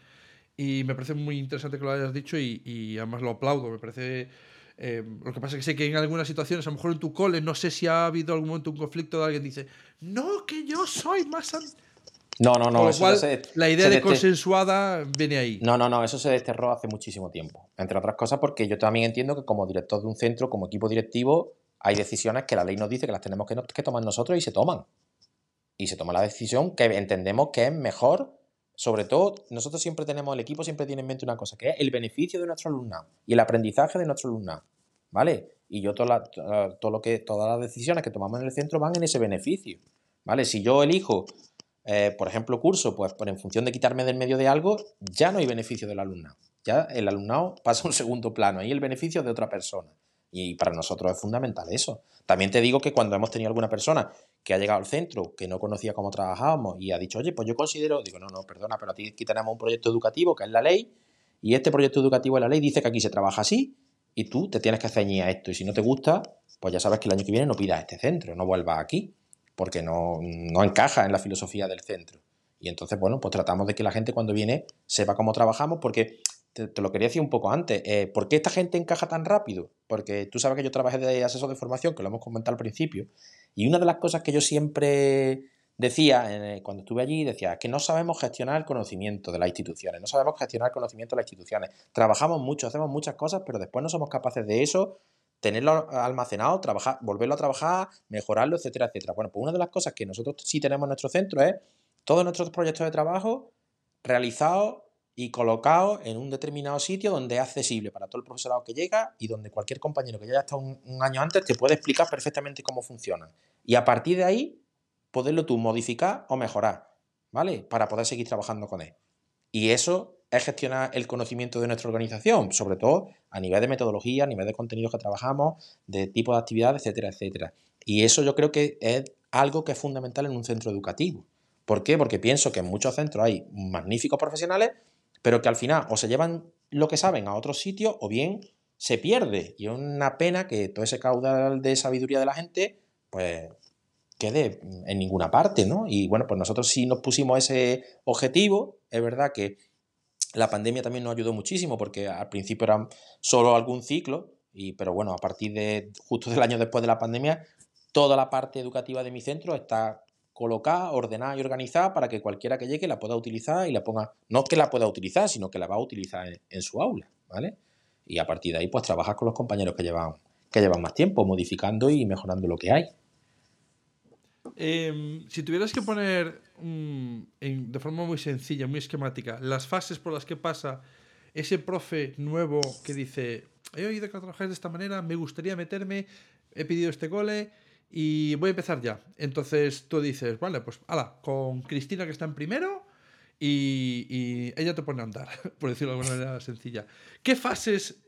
Y me parece muy interesante que lo hayas dicho y, y además lo aplaudo. Me parece. Eh, lo que pasa es que sé que en algunas situaciones, a lo mejor en tu cole, no sé si ha habido algún momento un conflicto de alguien dice, no, que yo soy más. No, no, no. la idea de consensuada viene ahí. No, no, no, eso se desterró hace muchísimo tiempo. Entre otras cosas, porque yo también entiendo que como director de un centro, como equipo directivo, hay decisiones que la ley nos dice que las tenemos que, que tomar nosotros y se toman. Y se toma la decisión que entendemos que es mejor sobre todo, nosotros siempre tenemos, el equipo siempre tiene en mente una cosa, que es el beneficio de nuestro alumnado y el aprendizaje de nuestro alumnado, ¿vale? Y yo toda todo lo que, todas las decisiones que tomamos en el centro van en ese beneficio, ¿vale? Si yo elijo, eh, por ejemplo, curso, pues en función de quitarme del medio de algo, ya no hay beneficio del alumnado. Ya el alumnado pasa a un segundo plano, ahí el beneficio de otra persona. Y para nosotros es fundamental eso. También te digo que cuando hemos tenido alguna persona que ha llegado al centro, que no conocía cómo trabajábamos y ha dicho, oye, pues yo considero, digo, no, no, perdona, pero aquí tenemos un proyecto educativo que es la ley y este proyecto educativo de la ley dice que aquí se trabaja así y tú te tienes que ceñir a esto y si no te gusta, pues ya sabes que el año que viene no pidas este centro, no vuelvas aquí, porque no, no encaja en la filosofía del centro. Y entonces, bueno, pues tratamos de que la gente cuando viene sepa cómo trabajamos, porque te, lo quería decir un poco antes, eh, ¿por qué esta gente encaja tan rápido? Porque tú sabes que yo trabajé de asesor de formación, que lo hemos comentado al principio, y una de las cosas que yo siempre decía eh, cuando estuve allí, decía que no sabemos gestionar el conocimiento de las instituciones, no sabemos gestionar el conocimiento de las instituciones. Trabajamos mucho, hacemos muchas cosas, pero después no somos capaces de eso, tenerlo almacenado, trabajar, volverlo a trabajar, mejorarlo, etcétera, etcétera. Bueno, pues una de las cosas que nosotros sí tenemos en nuestro centro es todos nuestros proyectos de trabajo realizados y colocado en un determinado sitio donde es accesible para todo el profesorado que llega y donde cualquier compañero que ya haya estado un, año antes te puede explicar perfectamente cómo funciona. Y a partir de ahí, poderlo tú modificar o mejorar, ¿vale? Para poder seguir trabajando con él. Y eso es gestionar el conocimiento de nuestra organización, sobre todo a nivel de metodología, a nivel de contenidos que trabajamos, de tipo de actividades, etcétera, etcétera. Y eso yo creo que es algo que es fundamental en un centro educativo. ¿Por qué? Porque pienso que en muchos centros hay magníficos profesionales pero que al final o se llevan lo que saben a otros sitios o bien se pierde. Y es una pena que todo ese caudal de sabiduría de la gente, pues quede en ninguna parte, ¿no? Y bueno, pues nosotros sí nos pusimos ese objetivo, es verdad que la pandemia también nos ayudó muchísimo porque al principio era solo algún ciclo, y, pero bueno, a partir de justo del año después de la pandemia, toda la parte educativa de mi centro está colocada, ordenada y organizada para que cualquiera que llegue la pueda utilizar y la ponga, no que la pueda utilizar, sino que la va a utilizar en, su aula, ¿vale? Y a partir de ahí, pues trabajas con los compañeros que llevan, que llevan más tiempo, modificando y mejorando lo que hay. Em, si tuvieras que poner de forma muy sencilla, muy esquemática, las fases por las que pasa ese profe nuevo que dice, he oído que trabajáis de esta manera, me gustaría meterme, he pedido este cole, y voy a empezar ya. Entonces tú dices, vale, pues ala, con Cristina que está en primero y, ella te pone a andar, por decirlo de alguna manera sencilla. ¿Qué fases,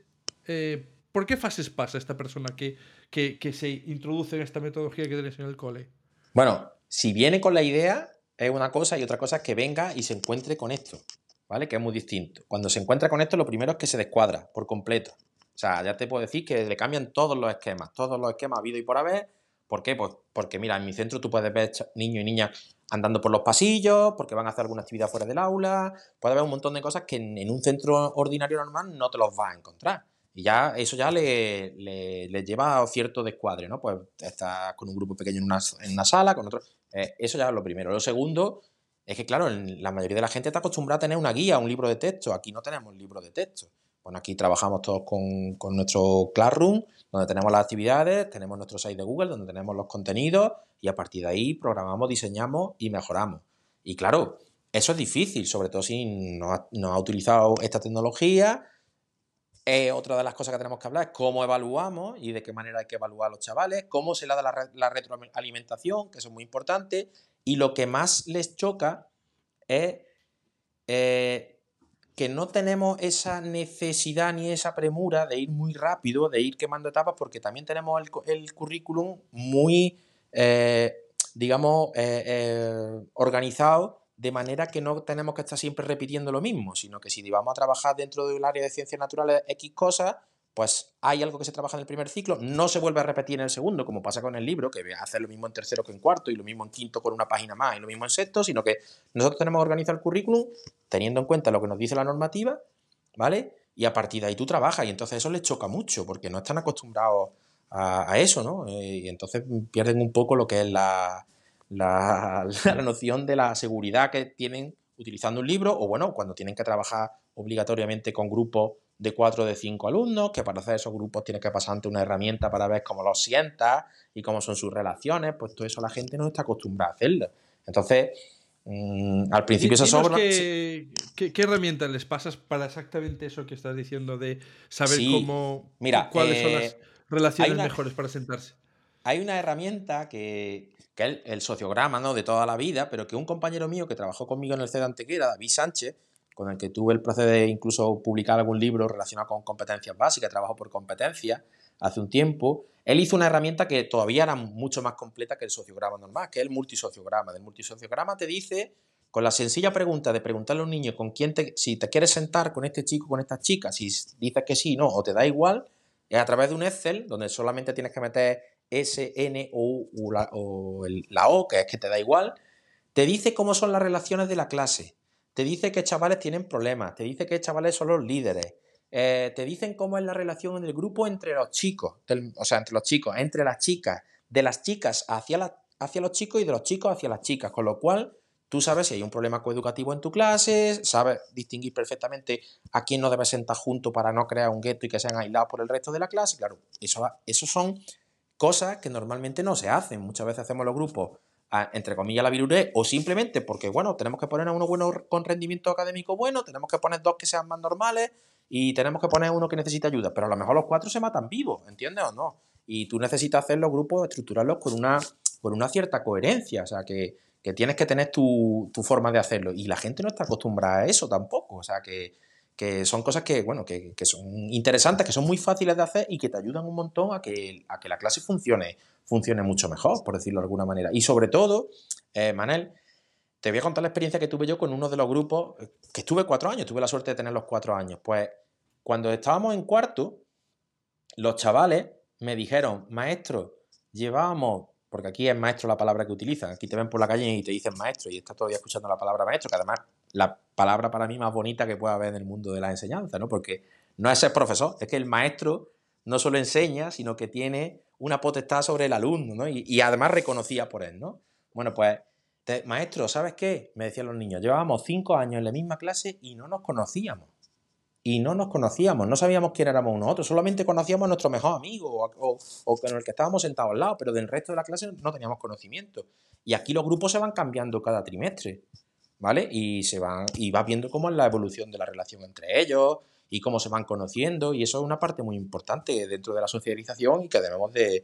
eh, por qué fases pasa esta persona que, que, se introduce en esta metodología que tenéis en el cole? Bueno, si viene con la idea es una cosa y otra cosa es que venga y se encuentre con esto, ¿vale? Que es muy distinto. Cuando se encuentra con esto, lo primero es que se descuadra por completo. O sea, ya te puedo decir que le cambian todos los esquemas, todos los esquemas habido y por haber, ¿Por qué? Pues porque, mira, en mi centro tú puedes ver niños y niñas andando por los pasillos, porque van a hacer alguna actividad fuera del aula, puede haber un montón de cosas que en, un centro ordinario normal no te los vas a encontrar. Y ya eso ya le, le, lleva a cierto descuadre, ¿no? Pues estás con un grupo pequeño en una, en una sala, con otro... Eh, eso ya es lo primero. Lo segundo es que, claro, la mayoría de la gente está acostumbrada a tener una guía, un libro de texto. Aquí no tenemos libro de texto. Bueno, aquí trabajamos todos con, con nuestro Classroom donde tenemos las actividades, tenemos nuestro site de Google, donde tenemos los contenidos y a partir de ahí programamos, diseñamos y mejoramos. Y claro, eso es difícil, sobre todo si no ha, utilizado esta tecnología. Otra de las cosas que tenemos que hablar es cómo evaluamos y de qué manera hay que evaluar a los chavales, cómo se le da la, retroalimentación, que eso es muy importante, y lo que más les choca es eh, que no tenemos esa necesidad ni esa premura de ir muy rápido, de ir quemando etapas, porque también tenemos el, currículum muy, eh, digamos, eh, organizado de manera que no tenemos que estar siempre repitiendo lo mismo, sino que si vamos a trabajar dentro del área de ciencias naturales X cosas, pues hay algo que se trabaja en el primer ciclo, no se vuelve a repetir en el segundo, como pasa con el libro, que hace lo mismo en tercero que en cuarto, y lo mismo en quinto con una página más, y lo mismo en sexto, sino que nosotros tenemos que organizar el currículum teniendo en cuenta lo que nos dice la normativa, ¿vale? Y a partir de ahí tú trabajas, y entonces eso les choca mucho, porque no están acostumbrados a, eso, ¿no? Eh, y entonces pierden un poco lo que es la, la, la noción de la seguridad que tienen utilizando un libro, o bueno, cuando tienen que trabajar obligatoriamente con grupos de cuatro o de cinco alumnos, que para hacer esos grupos tienes que pasar ante una herramienta para ver cómo los sientas y cómo son sus relaciones, pues todo eso la gente no está acostumbrada a hacerlo. Entonces, mm, al principio se sobra... Qué, qué, herramientas les pasas para exactamente eso que estás diciendo de saber cómo... Mira, cuáles son las eh, relaciones mejores para sentarse. Hay una herramienta que, que es el, sociograma ¿no? de toda la vida, pero que un compañero mío que trabajó conmigo en el CED Antequera, David Sánchez, con el que tuve el placer de incluso publicar algún libro relacionado con competencias básicas, trabajo por competencias, hace un tiempo, él hizo una herramienta que todavía era mucho más completa que el sociograma normal, que es el multisociograma. El multisociograma te dice, con la sencilla pregunta de preguntarle a un niño con quién te, si te quieres sentar con este chico, con esta chica, si dices que sí, no, o te da igual, es a través de un Excel donde solamente tienes que meter S, N o, la, o la O, que es que te da igual, te dice cómo son las relaciones de la clase. Te dice que chavales tienen problemas, te dice que chavales son los líderes, eh, te dicen cómo es la relación en el grupo entre los chicos, o sea, entre los chicos, entre las chicas, de las chicas hacia, hacia los chicos y de los chicos hacia las chicas, con lo cual tú sabes si hay un problema coeducativo en tu clase, sabes distinguir perfectamente a quién no debes sentar junto para no crear un gueto y que sean aislados por el resto de la clase, claro, eso, eso son cosas que normalmente no se hacen, muchas veces hacemos los grupos entre comillas, la viruré, o simplemente porque, bueno, tenemos que poner a uno bueno con rendimiento académico bueno, tenemos que poner dos que sean más normales y tenemos que poner uno que necesita ayuda, pero a lo mejor los cuatro se matan vivos, ¿entiendes o no? Y tú necesitas hacer los grupos, estructurarlos con una, con una cierta coherencia, o sea, que, tienes que tener tu, tu, forma de hacerlo. Y la gente no está acostumbrada a eso tampoco, o sea, que, que son cosas que, bueno, que, que, son interesantes, que son muy fáciles de hacer y que te ayudan un montón a que, a que la clase funcione funcione mucho mejor, por decirlo de alguna manera. Y sobre todo, eh, Manel, te voy a contar la experiencia que tuve yo con uno de los grupos, eh, que estuve cuatro años, tuve la suerte de tener los cuatro años. Pues cuando estábamos en cuarto, los chavales me dijeron, maestro, llevábamos, porque aquí es maestro la palabra que utilizan, aquí te ven por la calle y te dicen maestro, y estás todavía escuchando la palabra maestro, que además la palabra para mí más bonita que pueda haber en el mundo de la enseñanza, ¿no? Porque no es ser profesor, es que el maestro no solo enseña, sino que tiene una potestad sobre el alumno, ¿no? Y, además reconocía por él, ¿no? Bueno, pues, maestro, ¿sabes qué? Me decían los niños, llevábamos cinco años en la misma clase y no nos conocíamos. Y no nos conocíamos, no sabíamos quién éramos nosotros, solamente conocíamos a nuestro mejor amigo o, con el que estábamos sentados al lado, pero del resto de la clase no teníamos conocimiento. Y aquí los grupos se van cambiando cada trimestre, ¿vale? Y se van, y vas viendo cómo es la evolución de la relación entre ellos, y cómo se van conociendo, y eso es una parte muy importante dentro de la socialización y que debemos de,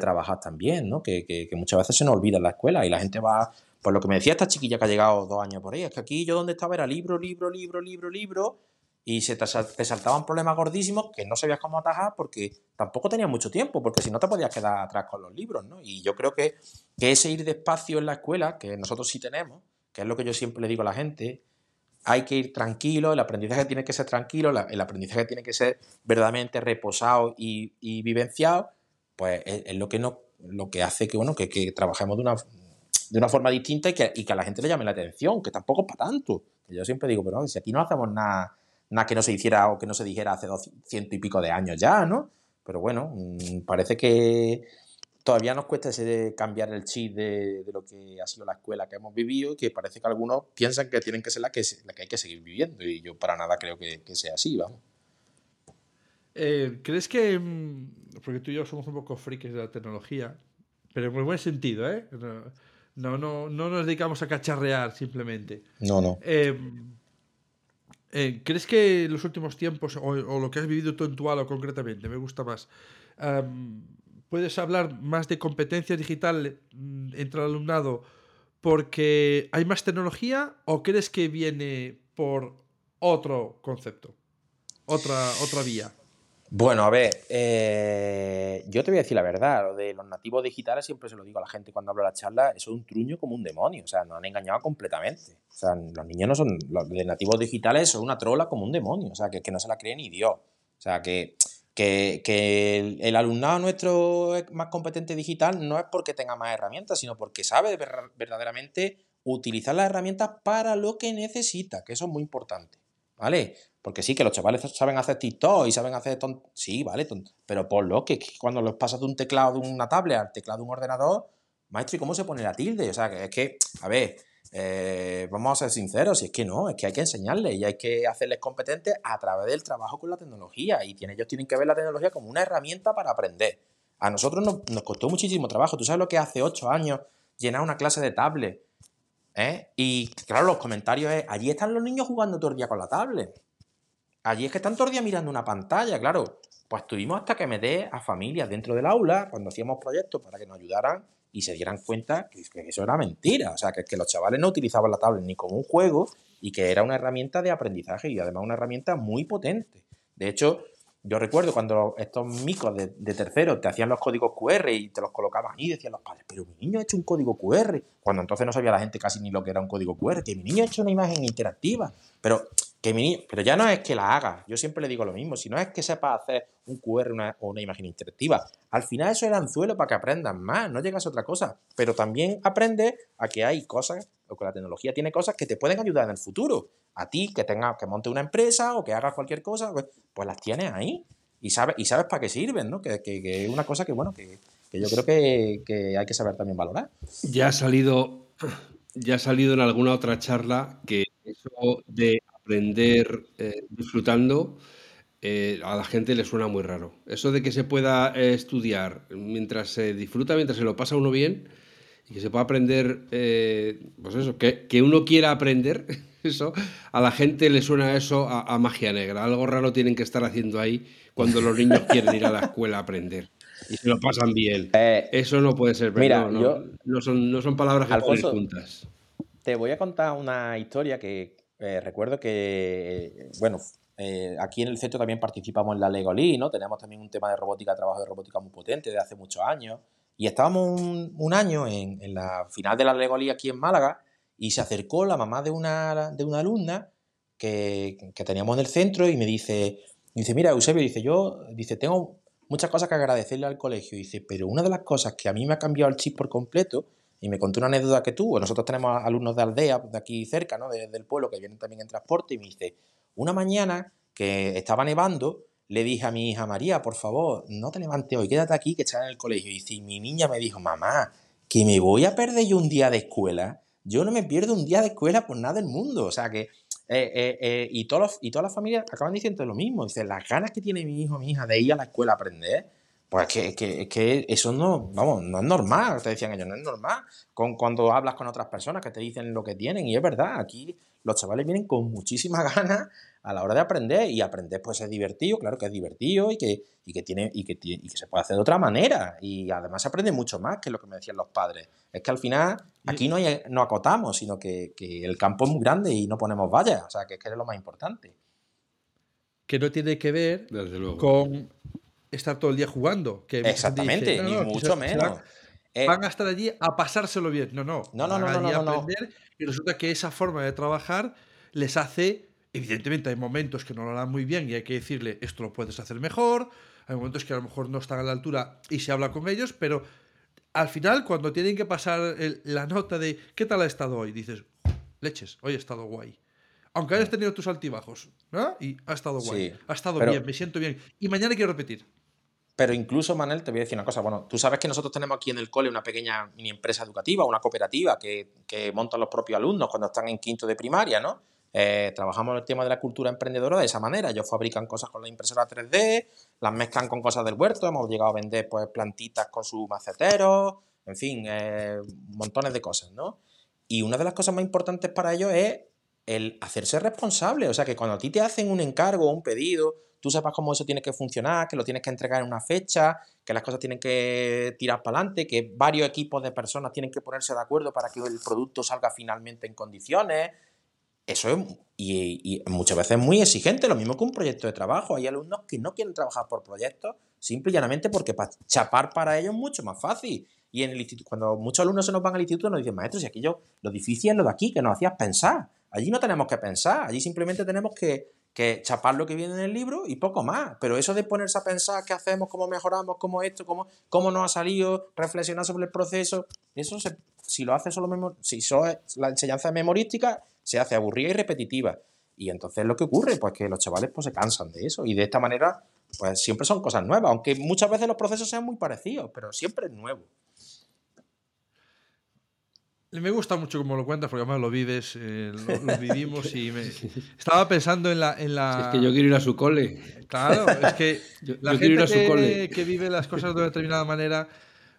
trabajar también, ¿no? Que, muchas veces se nos olvida en la escuela y la gente va, pues lo que me decía esta chiquilla que ha llegado dos años por ahí, es que aquí yo donde estaba era libro, libro, libro, libro, libro, y se te, saltaban problemas gordísimos que no sabías cómo atajar porque tampoco tenías mucho tiempo, porque si no te podías quedar atrás con los libros, ¿no? Y yo creo que, que ese ir despacio en la escuela, que nosotros sí tenemos, que es lo que yo siempre le digo a la gente, hay que ir tranquilo, el aprendizaje tiene que ser tranquilo, el aprendizaje tiene que ser verdaderamente reposado y, vivenciado, pues es, lo que no, lo que hace que, bueno, que, trabajemos de una, de una forma distinta y que, a la gente le llame la atención, que tampoco es para tanto. yo siempre digo, pero si aquí no hacemos nada, nada que no se hiciera o que no se dijera hace doscientos y pico de años ya, ¿no? Pero bueno, mm, parece que, todavía nos cuesta ese cambiar el chip de, lo que ha sido la escuela que hemos vivido que parece que algunos piensan que tienen que ser la que, la que hay que seguir viviendo y yo para nada creo que, sea así, vamos. Eh, ¿Crees que, mm, porque tú y yo somos un poco frikis de la tecnología, pero en buen sentido, ¿eh? No, no, no nos dedicamos a cacharrear simplemente. No, no. Eh, eh, ¿Crees que en los últimos tiempos, o, lo que has vivido tú en tu halo concretamente, me gusta más, puedes hablar más de competencia digital mm, entre el alumnado porque hay más tecnología o crees que viene por otro concepto, otra, otra vía? Bueno, a ver, eh, yo te voy a decir la verdad, lo de los nativos digitales siempre se lo digo a la gente cuando hablo de la charla, eso es un truño como un demonio, o sea, nos han engañado completamente. O sea, los niños no son, los nativos digitales son una trola como un demonio, o sea, que, que no se la cree ni Dios. O sea, que, que, el, alumnado nuestro es más competente digital no es porque tenga más herramientas, sino porque sabe verdaderamente utilizar las herramientas para lo que necesita, que eso es muy importante. ¿Vale? Porque sí, que los chavales saben hacer TikTok y saben hacer... Sí, vale, pero por lo que, cuando los pasas de un teclado de una tablet al teclado de un ordenador, maestro, ¿y cómo se pone la tilde? O sea, que es que, a ver, eh, vamos a ser sinceros, y es que no, es que hay que enseñarles y hay que hacerles competentes a través del trabajo con la tecnología. Y ellos tienen que ver la tecnología como una herramienta para aprender. A nosotros nos, nos costó muchísimo trabajo. Tú sabes lo que hace ocho años llenar una clase de tablet. ¿eh? Y claro, los comentarios es, allí están los niños jugando todo el día con la tablet. Allí es que están todo el día mirando una pantalla, claro. Pues tuvimos hasta que me dé a familias dentro del aula, cuando hacíamos proyectos para que nos ayudaran y se dieran cuenta que, eso era mentira. O sea, que, los chavales no utilizaban la tablet ni como un juego y que era una herramienta de aprendizaje y además una herramienta muy potente. De hecho, yo recuerdo cuando estos micos de, tercero te hacían los códigos QR y te los colocaban y decían los padres, pero mi niño ha hecho un código QR, cuando entonces no sabía la gente casi ni lo que era un código QR, que mi niño ha hecho una imagen interactiva. Pero que pero ya no es que la haga, yo siempre le digo lo mismo, si no es que sepa hacer un QR o una imagen interactiva, al final eso es el anzuelo para que aprendan más, no llegas a otra cosa, pero también aprende a que hay cosas, o que la tecnología tiene cosas que te pueden ayudar en el futuro. A ti que tengas que monte una empresa o que hagas cualquier cosa, pues, pues, las tienes ahí y sabes, y sabes para qué sirven, ¿no? Que, que, es una cosa que, bueno, que, que yo creo que, que, hay que saber también valorar. Ya ha salido, ya ha salido en alguna otra charla que eso de aprender eh, disfrutando, eh, a la gente le suena muy raro. Eso de que se pueda eh, estudiar mientras se disfruta, mientras se lo pasa uno bien, y que se pueda aprender, pues eso, que, que, uno quiera aprender, eso, a la gente le suena eso a, magia negra. Algo raro tienen que estar haciendo ahí cuando los niños quieren ir a la escuela a aprender. Y se lo pasan bien. eso no puede ser, mira, no, no, son, no son palabras que juntas. Te voy a contar una historia que, eh, recuerdo que, bueno, eh, aquí en el centro también participamos en la Legolí, ¿no? Tenemos también un tema de robótica, trabajo de robótica muy potente de hace muchos años. Y estábamos un, año en, la final de la Legolí aquí en Málaga y se acercó la mamá de una, de una alumna que, que, teníamos en el centro y me dice, dice, mira, Eusebio, dice, yo, dice, tengo muchas cosas que agradecerle al colegio. Dice, pero una de las cosas que a mí me ha cambiado el chip por completo y me contó una anécdota que tuvo. Nosotros tenemos alumnos de aldea, de aquí cerca, ¿no? del pueblo, que vienen también en transporte, y me dice, una mañana que estaba nevando, le dije a mi hija María, por favor, no te levantes hoy, quédate aquí que estás en el colegio. Y, dice, mi niña me dijo, mamá, que me voy a perder yo un día de escuela. Yo no me pierdo un día de escuela por nada del mundo. O sea que, eh, eh, eh, y, todos y todas las familias acaban diciendo lo mismo. Dice, las ganas que tiene mi hijo, mi hija de ir a la escuela a aprender, pues es que, que, eso no, vamos, no es normal, te decían ellos, no es normal. Con, cuando hablas con otras personas que te dicen lo que tienen, y es verdad, aquí los chavales vienen con muchísimas ganas a la hora de aprender, y aprender pues es divertido, claro que es divertido y que, y que, tiene, y que, y que se puede hacer de otra manera, y además se aprende mucho más que lo que me decían los padres. Es que al final aquí no, no acotamos, sino que, que, el campo es muy grande y no ponemos vallas, o sea, que es que es lo más importante. Que no tiene que ver con estar todo el día jugando. Que Exactamente, ni mucho menos. Eh, van a estar allí a pasárselo bien. No, no. No, no, no, no, a aprender y resulta que esa forma de trabajar les hace. Evidentemente, hay momentos que no lo harán muy bien y hay que decirle esto lo puedes hacer mejor. Hay momentos que a lo mejor no están a la altura y se habla con ellos, pero al final, cuando tienen que pasar la nota de ¿qué tal ha estado hoy? Dices, leches, hoy ha estado guay. Aunque hayas tenido tus altibajos, ¿no? Y ha estado guay. ha estado bien, me siento bien. Y mañana quiero repetir. Pero incluso, Manel, te voy a decir una cosa. Bueno, tú sabes que nosotros tenemos aquí en el cole una pequeña mini empresa educativa, una cooperativa que, montan los propios alumnos cuando están en quinto de primaria, ¿no? Eh, trabajamos el tema de la cultura emprendedora de esa manera. Ellos fabrican cosas con la impresora 3D, las mezclan con cosas del huerto, hemos llegado a vender pues plantitas con su macetero, en fin, eh, montones de cosas, ¿no? Y una de las cosas más importantes para ellos es el hacerse responsable. O sea, que cuando a ti te hacen un encargo o un pedido, tú sepas cómo eso tiene que funcionar, que lo tienes que entregar en una fecha, que las cosas tienen que tirar para adelante, que varios equipos de personas tienen que ponerse de acuerdo para que el producto salga finalmente en condiciones. Eso es, y, muchas veces es muy exigente, lo mismo que un proyecto de trabajo. Hay alumnos que no quieren trabajar por proyectos, simple y llanamente porque para chapar para ellos es mucho más fácil. Y en el instituto, cuando muchos alumnos se nos van al instituto, nos dicen, maestros, y aquello, lo difícil es lo de aquí, que nos hacías pensar. Allí no tenemos que pensar, allí simplemente tenemos que, que chapar lo que viene en el libro y poco más. Pero eso de ponerse a pensar qué hacemos, cómo mejoramos, cómo esto, cómo, cómo nos ha salido, reflexionar sobre el proceso, eso si lo hace solo si la enseñanza memorística, se hace aburrida y repetitiva. Y entonces lo que ocurre, pues que los chavales pues, se cansan de eso. Y de esta manera, pues siempre son cosas nuevas, aunque muchas veces los procesos sean muy parecidos, pero siempre es nuevo. Me gusta mucho cómo lo cuentas, porque además lo vives, eh, lo, vivimos y me... Estaba pensando en la, en la... es que yo quiero ir a su cole. Claro, es que la gente que, que, vive las cosas de una determinada manera,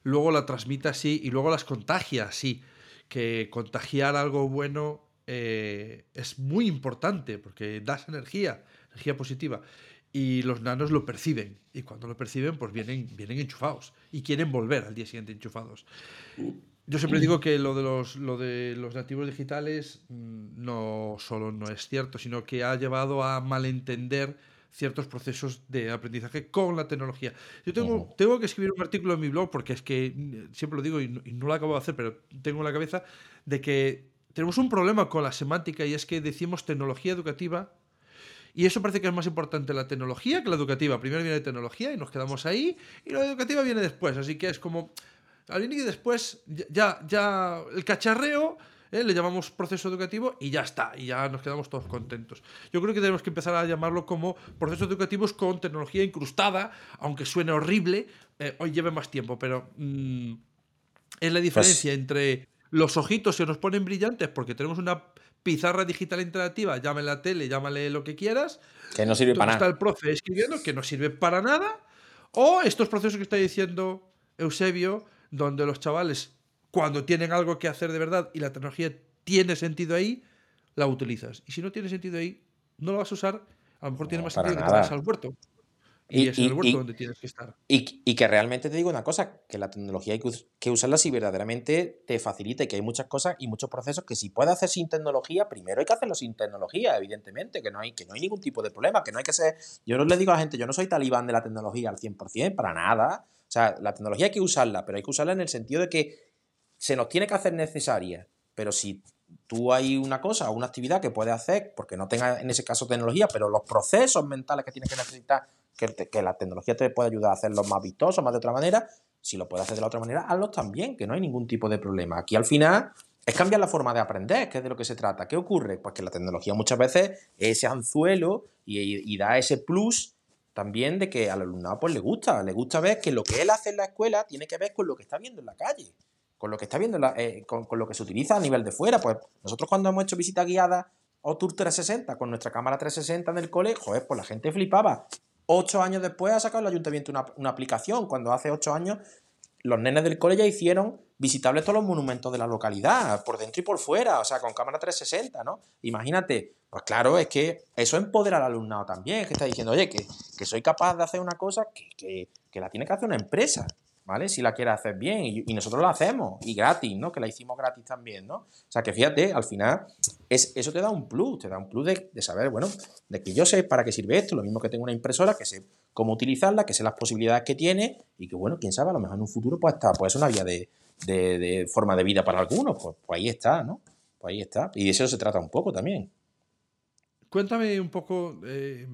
luego la transmite así y luego las contagia así. Que contagiar algo bueno eh, es muy importante porque das energía, energía positiva. Y los nanos lo perciben. Y cuando lo perciben, pues vienen, vienen enchufados. Y quieren volver al día siguiente enchufados. Yo siempre digo que lo de los, lo de los nativos digitales mm, no solo no es cierto, sino que ha llevado a malentender ciertos procesos de aprendizaje con la tecnología. Yo tengo, tengo que escribir un artículo en mi blog porque es que mm, siempre lo digo y no, lo acabo de hacer, pero tengo en la cabeza de que tenemos un problema con la semántica y es que decimos tecnología educativa y eso parece que es más importante la tecnología que la educativa. Primero viene la tecnología y nos quedamos ahí y la educativa viene después. Así que es como al inicio y después ya, ya el cacharreo ¿eh? le llamamos proceso educativo y ya está, y ya nos quedamos todos contentos. Yo creo que tenemos que empezar a llamarlo como procesos educativos con tecnología incrustada, aunque suene horrible, eh, hoy lleve más tiempo, pero mm, es la diferencia pues entre los ojitos se nos ponen brillantes porque tenemos una pizarra digital interactiva, llámale la tele, llámale lo que quieras. Que no sirve para nada. Está el profe escribiendo que no sirve para nada. O estos procesos que está diciendo Eusebio, donde los chavales, cuando tienen algo que hacer de verdad y la tecnología tiene sentido ahí, la utilizas. Y si no tiene sentido ahí, no lo vas a usar, a lo mejor tiene más sentido que te vas al huerto. Y, es en el huerto donde tienes que estar. Y, que realmente te digo una cosa, que la tecnología hay que, usarla si verdaderamente te facilita y que hay muchas cosas y muchos procesos que si puedes hacer sin tecnología, primero hay que hacerlo sin tecnología, evidentemente, que no hay, que no hay ningún tipo de problema, que no hay que ser... Yo no le digo a la gente, yo no soy talibán de la tecnología al 100%, para nada. O sea, la tecnología hay que usarla, pero hay que usarla en el sentido de que se nos tiene que hacer necesaria. Pero si tú hay una cosa o una actividad que puedes hacer, porque no tenga en ese caso tecnología, pero los procesos mentales que tienes que necesitar, que, la tecnología te puede ayudar a hacerlos más vistosos, más de otra manera, si lo puedes hacer de la otra manera, hazlos también, que no hay ningún tipo de problema. Aquí al final es cambiar la forma de aprender, que es de lo que se trata. ¿Qué ocurre? Pues que la tecnología muchas veces es ese anzuelo y da ese plus también de que al alumnado pues le gusta, le gusta ver que lo que él hace en la escuela tiene que ver con lo que está viendo en la calle, con lo que está viendo, eh, con, lo que se utiliza a nivel de fuera. Pues nosotros cuando hemos hecho visita guiada o Tour 360 con nuestra cámara 360 en el cole, joder, pues la gente flipaba. Ocho años después ha sacado el ayuntamiento una, una aplicación, cuando hace ocho años los nenes del cole ya hicieron visitables todos los monumentos de la localidad, por dentro y por fuera, o sea, con cámara 360, ¿no? Imagínate, pues claro, es que eso empodera al alumnado también, que está diciendo, oye, que, soy capaz de hacer una cosa que, que la tiene que hacer una empresa. ¿vale? Si la quieres hacer bien y, nosotros la hacemos y gratis, ¿no? Que la hicimos gratis también, ¿no? O sea, que fíjate, al final es, eso te da un plus, te da un plus de, saber, bueno, de que yo sé para qué sirve esto, lo mismo que tengo una impresora, que sé cómo utilizarla, que sé las posibilidades que tiene y que, bueno, quién sabe, a lo mejor en un futuro pues está, pues es una vía de, forma de vida para algunos, pues, pues, ahí está, ¿no? Pues ahí está. Y de eso se trata un poco también. Cuéntame un poco... Eh,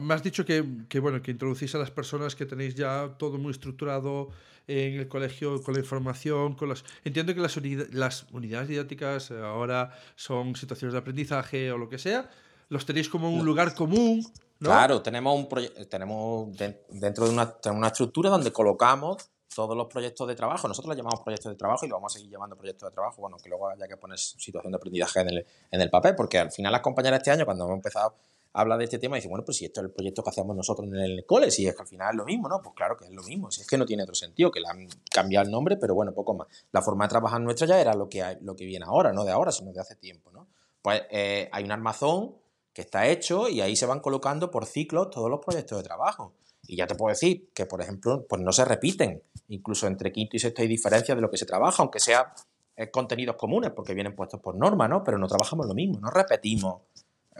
me has dicho que, bueno, que introducís a las personas que tenéis ya todo muy estructurado en el colegio, con la información, con las... Entiendo que las, las unidades didácticas ahora son situaciones de aprendizaje o lo que sea. Los tenéis como un lugar común, Claro, tenemos, un tenemos dentro de una, una estructura donde colocamos todos los proyectos de trabajo. Nosotros los llamamos proyectos de trabajo y lo vamos a seguir llamando proyectos de trabajo, bueno, que luego haya que poner situación de aprendizaje en el, en el papel, porque al final las compañeras este año, cuando hemos empezado habla de este tema y dice, bueno, pues si esto es el proyecto que hacemos nosotros en el cole, si es que al final es lo mismo, ¿no? Pues claro que es lo mismo, si es que no tiene otro sentido, que le han cambiado el nombre, pero bueno, poco más. La forma de trabajar nuestra ya era lo que, lo que viene ahora, no de ahora, sino de hace tiempo, ¿no? Pues eh, hay un armazón que está hecho y ahí se van colocando por ciclos todos los proyectos de trabajo. Y ya te puedo decir que, por ejemplo, pues no se repiten. Incluso entre quinto y sexto hay diferencias de lo que se trabaja, aunque sea eh, contenidos comunes, porque vienen puestos por norma, ¿no? Pero no trabajamos lo mismo, no repetimos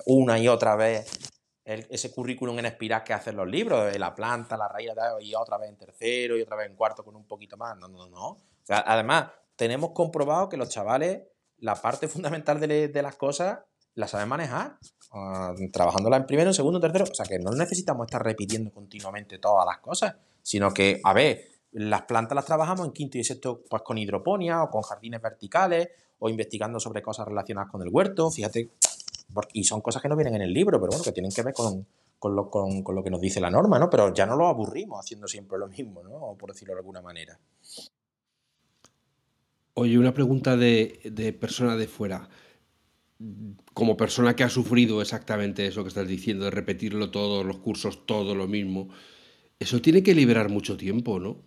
una y otra vez ese currículum en espiral que hacen los libros, de la planta, la raíz, y otra vez en tercero y otra vez en cuarto con un poquito más. No, no, no. además, tenemos comprobado que los chavales, la parte fundamental de, las cosas la saben manejar, uh, trabajándola en primero, en segundo, en tercero. O sea, que no necesitamos estar repitiendo continuamente todas las cosas, sino que, a ver, las plantas las trabajamos en quinto y sexto pues con hidroponía o con jardines verticales o investigando sobre cosas relacionadas con el huerto. Fíjate, y son cosas que no vienen en el libro, pero bueno, que tienen que ver con, lo, que nos dice la norma, ¿no? Pero ya no lo aburrimos haciendo siempre lo mismo, ¿no? Por decirlo de alguna manera. Oye, una pregunta de, de persona de fuera. Como persona que ha sufrido exactamente eso que estás diciendo, de repetirlo todos los cursos, todo lo mismo, eso tiene que liberar mucho tiempo, ¿no?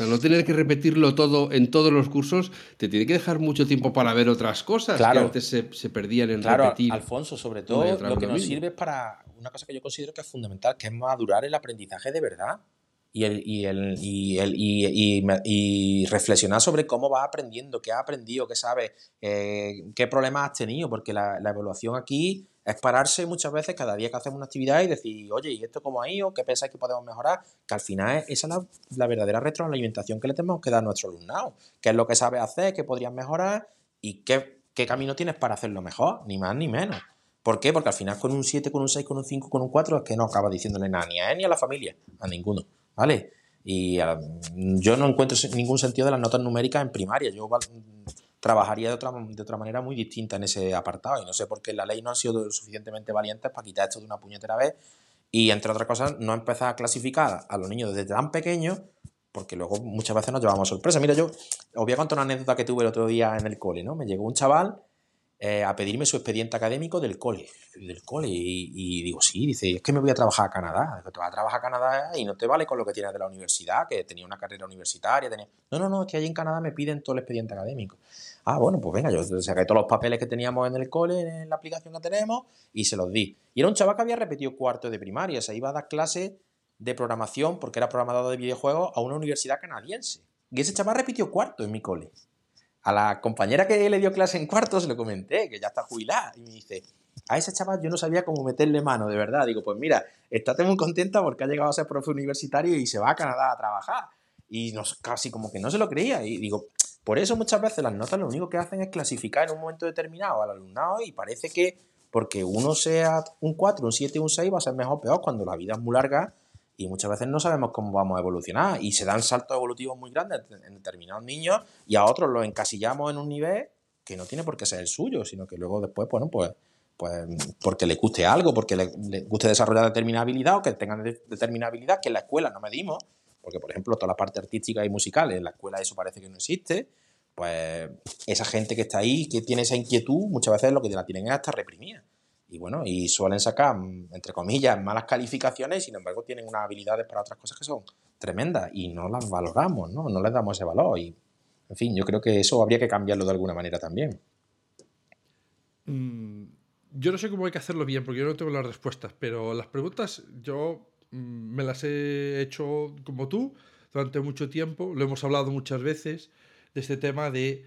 sea, no tener que repetirlo todo en todos los cursos, te tiene que dejar mucho tiempo para ver otras cosas que antes se, perdían en claro, Alfonso, sobre todo, lo que nos sirve es para una cosa que yo considero que es fundamental, que es madurar el aprendizaje de verdad y, el, y, el, y, el, y, reflexionar sobre cómo vas aprendiendo, qué has aprendido, qué sabes, eh, qué problemas has tenido, porque la, la, evaluación aquí es pararse muchas veces cada día que hacemos una actividad y decir, oye, ¿y esto cómo ha ido? ¿Qué pensáis que podemos mejorar? Que al final esa es la, verdadera retroalimentación que le tenemos que dar a nuestro alumnado. ¿Qué es lo que sabes hacer? ¿Qué podrías mejorar? ¿Y qué, qué camino tienes para hacerlo mejor? Ni más ni menos. ¿Por qué? Porque al final con un 7, con un 6, con un 5, con un 4 es que no acaba diciéndole nada ni a él ni a la familia, a ninguno. ¿Vale? Y yo no encuentro ningún sentido de las notas numéricas en primaria. Yo trabajaría de otra, de otra manera muy distinta en ese apartado. Y no sé por qué la ley no ha sido suficientemente valiente para quitar esto de una puñetera vez. Y entre otras cosas, no empezar a clasificar a los niños desde tan pequeños, porque luego muchas veces nos llevamos sorpresa. Mira, yo os voy a contar una anécdota que tuve el otro día en el cole, ¿no? Me llegó un chaval eh, a pedirme su expediente académico del cole. Del cole. Y, digo, sí, dice, es que me voy a trabajar a Canadá. te vas a trabajar a Canadá y no te vale con lo que tienes de la universidad, que tenía una carrera universitaria. Tenía... No, no, no, es que allí en Canadá me piden todo el expediente académico. Ah, bueno, pues venga, yo saqué todos los papeles que teníamos en el cole, en la aplicación que tenemos, y se los di. Y era un chaval que había repetido cuarto de primaria, se iba a dar clase de programación, porque era programador de videojuegos, a una universidad canadiense. Y ese chaval repitió cuarto en mi cole a la compañera que le dio clase en cuarto se lo comenté, que ya está jubilada, y me dice, a ese chaval yo no sabía cómo meterle mano, de verdad. Digo, pues mira, estate muy contenta porque ha llegado a ser profe universitario y se va a Canadá a trabajar. Y nos, casi como que no se lo creía. Y digo, por eso muchas veces las notas lo único que hacen es clasificar en un momento determinado al alumnado y parece que porque uno sea un 4, un 7, un 6 va a ser mejor o peor cuando la vida es muy larga y muchas veces no sabemos cómo vamos a evolucionar y se dan saltos evolutivos muy grandes en determinados niños y a otros los encasillamos en un nivel que no tiene por qué ser el suyo, sino que luego después, bueno, pues, pues porque le guste algo, porque le, guste desarrollar determinada habilidad o que tengan determinada habilidad que en la escuela no medimos, porque por ejemplo toda la parte artística y musical en la escuela eso parece que no existe, pues esa gente que está ahí, que tiene esa inquietud, muchas veces lo que la tienen es hasta reprimida y bueno, y suelen sacar, entre comillas, malas calificaciones sin embargo tienen unas habilidades para otras cosas que son tremendas y no las valoramos, ¿no? No les damos ese valor y, en fin, yo creo que eso habría que cambiarlo de alguna manera también. Mm, yo no sé cómo hay que hacerlo bien porque yo no tengo las respuestas, pero las preguntas yo mm, me las he hecho como tú durante mucho tiempo, lo hemos hablado muchas veces de este tema de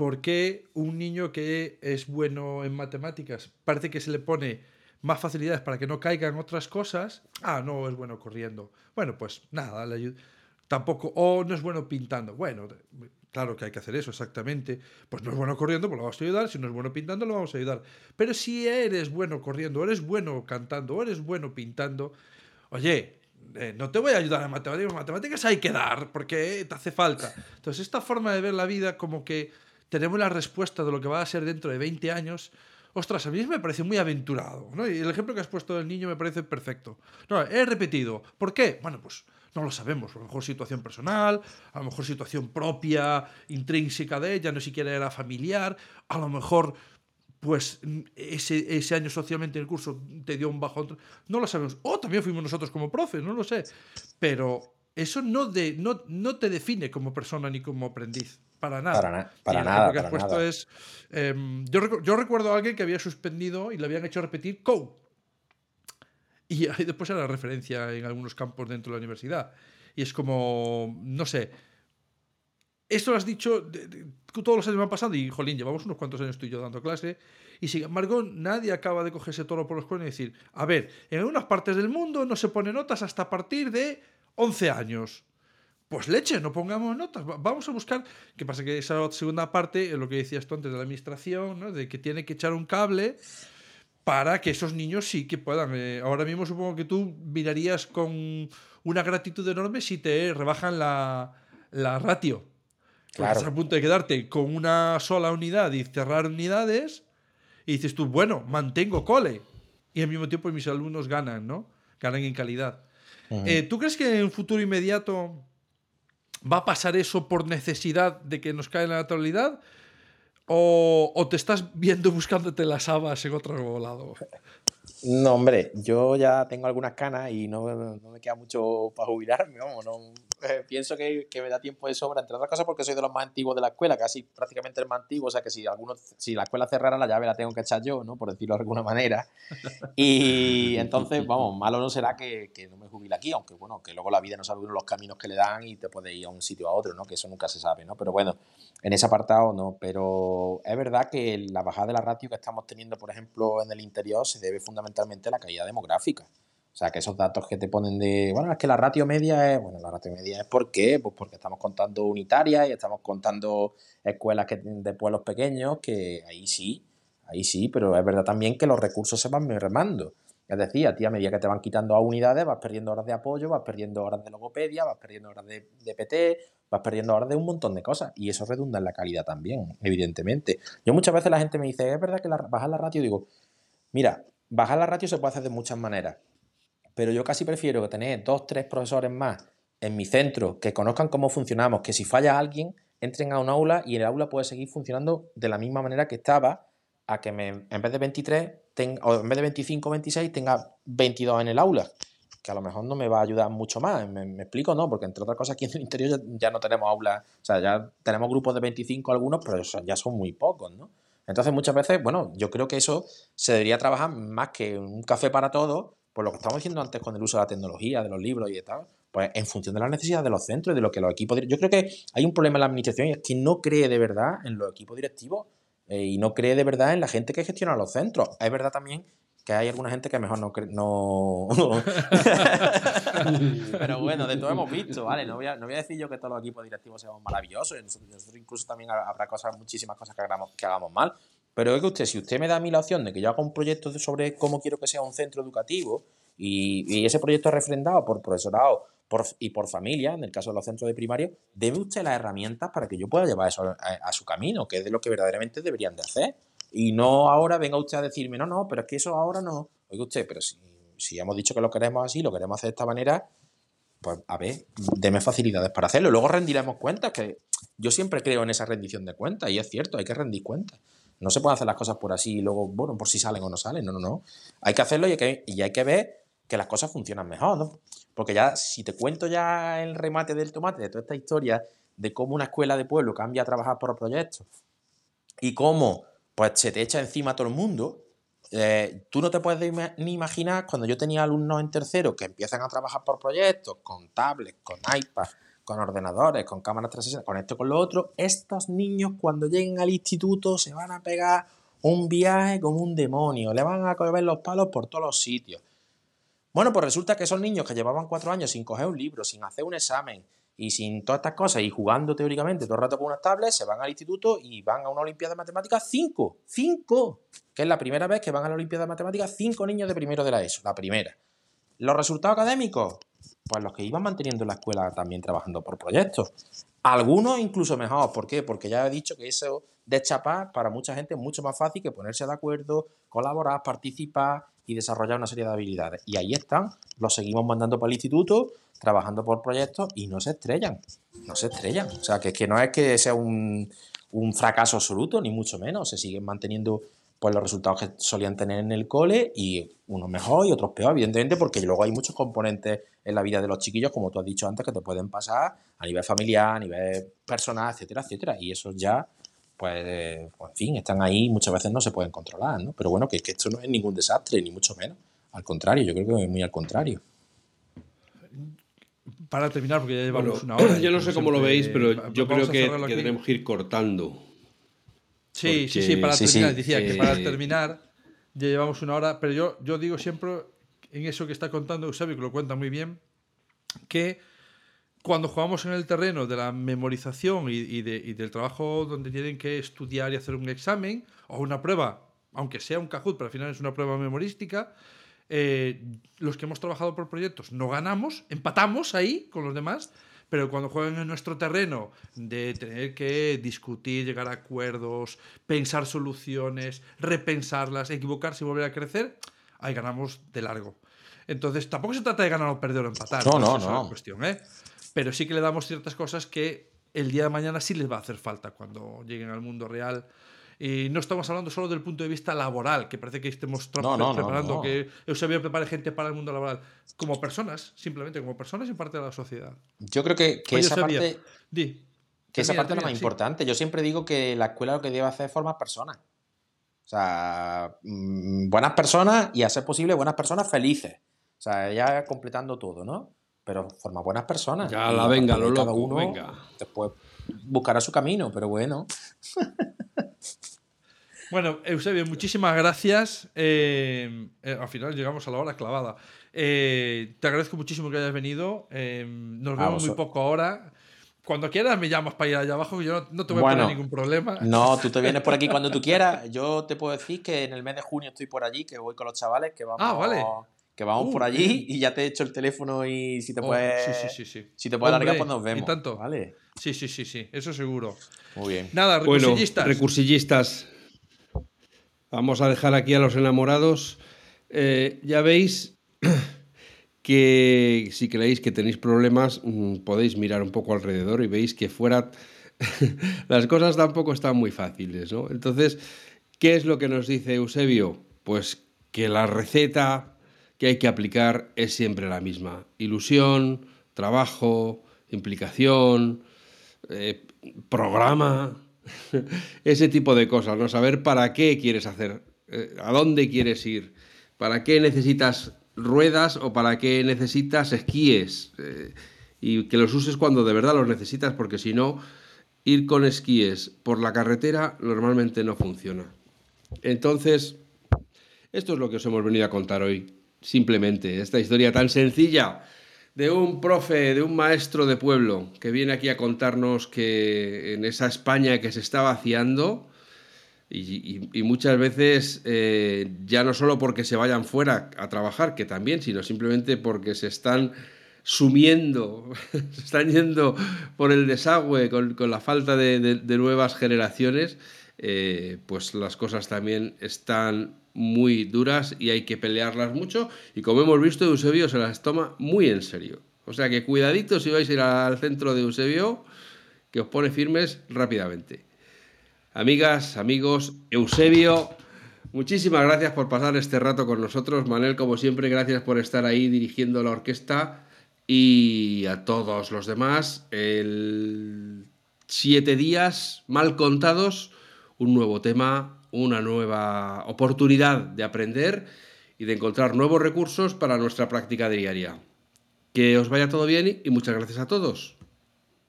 ¿por qué un niño que es bueno en matemáticas parece que se le pone más facilidades para que no caigan otras cosas? Ah, no es bueno corriendo. Bueno, pues nada, le tampoco, o no es bueno pintando. Bueno, claro que hay que hacer eso, exactamente. Pues no es bueno corriendo, pues lo vamos a ayudar. Si no es bueno pintando, lo vamos a ayudar. Pero si eres bueno corriendo, eres bueno cantando, o eres bueno pintando, oye, eh, no te voy a ayudar en matemáticas, matemáticas hay que dar, porque te hace falta. Entonces, esta forma de ver la vida como que tenemos la respuesta de lo que va a ser dentro de 20 años, ostras, a mí me parece muy aventurado. ¿no? Y el ejemplo que has puesto del niño me parece perfecto. No, he repetido. ¿Por qué? Bueno, pues no lo sabemos. A lo mejor situación personal, a lo mejor situación propia, intrínseca de ella, no siquiera era familiar, a lo mejor pues ese, ese año socialmente en el curso te dio un bajón. No lo sabemos. O también fuimos nosotros como profes, no lo sé. Pero eso no, de, no, no te define como persona ni como aprendiz. Para nada. Para, nada. Lo que has puesto es. Em, yo, yo, recuerdo a alguien que había suspendido y le habían hecho repetir Code. Y ahí después era referencia en algunos campos dentro de la universidad. Y es como, no sé, esto lo has dicho, todos los años me han pasado y, jolín, llevamos unos cuantos años tú y yo dando clase y sin embargo nadie acaba de cogerse toro por los cuernos y decir, a ver, en algunas partes del mundo no se pone notas hasta a partir de 11 años. Pues leche, no pongamos notas. Vamos a buscar. ¿Qué pasa? Que esa segunda parte es lo que decías tú antes de la administración, ¿no? De que tiene que echar un cable para que esos niños sí que puedan. Eh, ahora mismo supongo que tú mirarías con una gratitud enorme si te rebajan la, la ratio. Claro. estás a punto de quedarte con una sola unidad y cerrar unidades. Y dices tú, bueno, mantengo cole. Y al mismo tiempo mis alumnos ganan, ¿no? Ganan en calidad. Eh, ¿Tú crees que en un futuro inmediato va a pasar eso por necesidad de que nos cae la naturalidad? ¿O, te estás viendo buscándote las habas en otro lado? No, hombre, yo ya tengo algunas canas y no, no me queda mucho para jubilarme, vamos, no, eh, pienso que, que, me da tiempo de sobra, entre otras cosas porque soy de los más antiguos de la escuela, casi prácticamente el más antiguo, o sea que si algunos, si la escuela cerrara la llave la tengo que echar yo, ¿no? Por decirlo de alguna manera. Y entonces, vamos, malo no será que, que no me jubile aquí, aunque bueno, que luego la vida no sabe uno los caminos que le dan y te puede ir a un sitio a otro, ¿no? Que eso nunca se sabe, ¿no? Pero bueno, en ese apartado no, pero es verdad que la bajada de la ratio que estamos teniendo, por ejemplo, en el interior se debe fundamentalmente a la caída demográfica. O sea, que esos datos que te ponen de, bueno, es que la ratio media es, bueno, la ratio media es ¿por qué? Pues porque estamos contando unitarias y estamos contando escuelas que, de pueblos pequeños, que ahí sí, ahí sí, pero es verdad también que los recursos se van mermando. Es decir, a ti a medida que te van quitando a unidades, vas perdiendo horas de apoyo, vas perdiendo horas de logopedia, vas perdiendo horas de, de PT, vas perdiendo horas de un montón de cosas. Y eso redunda en la calidad también, evidentemente. Yo muchas veces la gente me dice, es verdad que la, bajar la ratio, digo, mira, bajar la ratio se puede hacer de muchas maneras, pero yo casi prefiero tener dos, tres profesores más en mi centro que conozcan cómo funcionamos, que si falla alguien, entren a un aula y el aula puede seguir funcionando de la misma manera que estaba, a que me, en vez de 23, tenga, o en vez de 25 o 26, tenga 22 en el aula que a lo mejor no me va a ayudar mucho más. ¿Me, explico? No, porque entre otras cosas aquí en el interior ya, no tenemos aulas, o sea, ya tenemos grupos de 25 algunos, pero ya son muy pocos, ¿no? Entonces muchas veces, bueno, yo creo que eso se debería trabajar más que un café para todos, por lo que estamos diciendo antes con el uso de la tecnología, de los libros y de tal, pues en función de las necesidades de los centros y de lo que los equipos... Yo creo que hay un problema en la administración y es que no cree de verdad en los equipos directivos eh, y no cree de verdad en la gente que gestiona los centros. Es verdad también que hay alguna gente que mejor no... no... Pero bueno, de todo hemos visto, ¿vale? No voy, a, no voy a decir yo que todos los equipos directivos sean maravillosos, nosotros, incluso también habrá cosas, muchísimas cosas que hagamos, que hagamos mal, pero es que usted, si usted me da a mí la opción de que yo haga un proyecto sobre cómo quiero que sea un centro educativo y, ese proyecto es refrendado por profesorado por, y por familia, en el caso de los centros de primaria, debe usted las herramientas para que yo pueda llevar eso a, a su camino, que es de lo que verdaderamente deberían de hacer. Y no ahora venga usted a decirme, no, no, pero es que eso ahora no. Oiga usted, pero si, si hemos dicho que lo queremos así, lo queremos hacer de esta manera, pues a ver, deme facilidades para hacerlo. Luego rendiremos cuentas, que yo siempre creo en esa rendición de cuentas, y es cierto, hay que rendir cuentas. No se pueden hacer las cosas por así y luego, bueno, por si salen o no salen. No, no, no. Hay que hacerlo y hay que, y hay que ver que las cosas funcionan mejor, ¿no? Porque ya, si te cuento ya el remate del tomate, de toda esta historia de cómo una escuela de pueblo cambia a trabajar por proyectos y cómo pues se te echa encima todo el mundo. Eh, tú no te puedes ni imaginar cuando yo tenía alumnos en tercero que empiezan a trabajar por proyectos, con tablets, con iPad, con ordenadores, con cámaras 360, con esto, con lo otro. Estos niños cuando lleguen al instituto se van a pegar un viaje como un demonio, le van a coger los palos por todos los sitios. Bueno, pues resulta que esos niños que llevaban cuatro años sin coger un libro, sin hacer un examen, y sin todas estas cosas y jugando teóricamente todo el rato con unas tablets, se van al instituto y van a una Olimpiada de Matemáticas cinco, cinco, que es la primera vez que van a la Olimpiada de Matemáticas cinco niños de primero de la ESO, la primera. Los resultados académicos, pues los que iban manteniendo la escuela también trabajando por proyectos. Algunos incluso mejor, ¿por qué? Porque ya he dicho que eso de chapar para mucha gente es mucho más fácil que ponerse de acuerdo, colaborar, participar y desarrollar una serie de habilidades. Y ahí están, los seguimos mandando para el instituto, trabajando por proyectos y no se estrellan, no se estrellan. O sea, que, no es que sea un, fracaso absoluto, ni mucho menos, se siguen manteniendo pues los resultados que solían tener en el cole y unos mejor y otros peor, evidentemente, porque luego hay muchos componentes en la vida de los chiquillos, como tú has dicho antes, que te pueden pasar a nivel familiar, a nivel personal, etcétera, etcétera. Y eso ya pues, pues, en fin, están ahí, muchas veces no se pueden controlar, ¿no? Pero bueno, que, que esto no es ningún desastre, ni mucho menos. Al contrario, yo creo que es muy al contrario. para terminar, porque ya llevamos una hora. Yo no sé cómo lo veis, pero yo creo que, tenemos que ir cortando. Sí, sí, sí, para terminar. Decía que para terminar ya llevamos una hora, pero yo, yo digo siempre en eso que está contando Eusebio, que lo cuenta muy bien, que cuando jugamos en el terreno de la memorización y, del trabajo donde tienen que estudiar y hacer un examen o una prueba, aunque sea un Kahoot, pero al final es una prueba memorística, eh, los que hemos trabajado por proyectos no ganamos, empatamos ahí con los demás, pero cuando juegan en nuestro terreno de tener que discutir, llegar a acuerdos, pensar soluciones, repensarlas, equivocarse y volver a crecer, ahí ganamos de largo. Entonces, tampoco se trata de ganar o perder o empatar. No, no, no. Es cuestión, ¿eh? Pero sí que le damos ciertas cosas que el día de mañana sí les va a hacer falta cuando lleguen al mundo real. Y no estamos hablando solo del punto de vista laboral, que parece que estemos preparando, que Eusebio prepare gente para el mundo laboral. Como personas, simplemente como personas y parte de la sociedad. Yo creo que, esa parte. que esa parte es la más importante. Yo siempre digo que la escuela lo que debe hacer es formar personas. O sea, mm, buenas personas y a ser posible buenas personas felices. O sea, ya completando todo, ¿no? Pero forma buenas personas. Ya la venga, lo loco, uno venga. Después buscará su camino, pero bueno. Bueno, Eusebio, muchísimas gracias. Eh, eh, al final llegamos a la hora clavada. Eh, te agradezco muchísimo que hayas venido. nos vemos muy poco ahora. Cuando quieras me llamas para ir allá abajo, yo no, te voy a poner ningún problema. No, tú te vienes por aquí cuando tú quieras. Yo te puedo decir que en el mes de junio estoy por allí, que voy con los chavales, que vamos. Ah, vale que vamos por uh, allí y ya te he hecho el teléfono y si te oh, puedes. sí, sí, sí, Si te puedes alargar, pues nos vemos. tanto. ¿Vale? Sí, sí, sí, sí, eso seguro. Muy bien. Nada, recursillistas. Bueno, recursillistas. Vamos a dejar aquí a los enamorados. Eh, ya veis que si creéis que tenéis problemas, mm, podéis mirar un poco alrededor y veis que fuera las cosas tampoco están muy fáciles, ¿no? Entonces, ¿qué es lo que nos dice Eusebio? Pues que la receta que hay que aplicar es siempre la misma. Ilusión, trabajo, implicación, eh, programa, ese tipo de cosas, ¿no? Saber para qué quieres hacer, eh, a dónde quieres ir, para qué necesitas ruedas o para qué necesitas esquíes eh, y que los uses cuando de verdad los necesitas porque si no, ir con esquíes por la carretera normalmente no funciona. Entonces, esto es lo que os hemos venido a contar hoy. Simplemente, esta historia tan sencilla de un profe, de un maestro de pueblo, que viene aquí a contarnos que en esa España que se está vaciando, y, muchas veces eh, ya no solo porque se vayan fuera a trabajar, que también, sino simplemente porque se están sumiendo, se están yendo por el desagüe con, la falta de, nuevas generaciones, eh, pues las cosas también están muy duras y hay que pelearlas mucho. Y como hemos visto, Eusebio se las toma muy en serio. O sea que cuidadito si vais a ir al centro de Eusebio, que os pone firmes rápidamente. Amigas, amigos, Eusebio, muchísimas gracias por pasar este rato con nosotros. Manel, como siempre, gracias por estar ahí dirigiendo la orquesta. Y a todos los demás, el siete días mal contados, un nuevo tema, una nueva oportunidad de aprender y de encontrar nuevos recursos para nuestra práctica diaria. Que os vaya todo bien y muchas gracias a todos.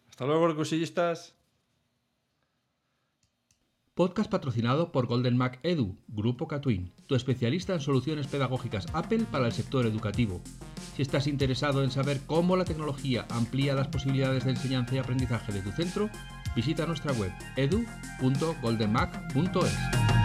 Hasta luego, recursillistas. Podcast patrocinado por Golden Mac Edu, Grupo Catwin, tu especialista en soluciones pedagógicas Apple para el sector educativo. Si estás interesado en saber cómo la tecnología amplía las posibilidades de enseñanza y aprendizaje de tu centro, visita nuestra web edu.goldenmac.es.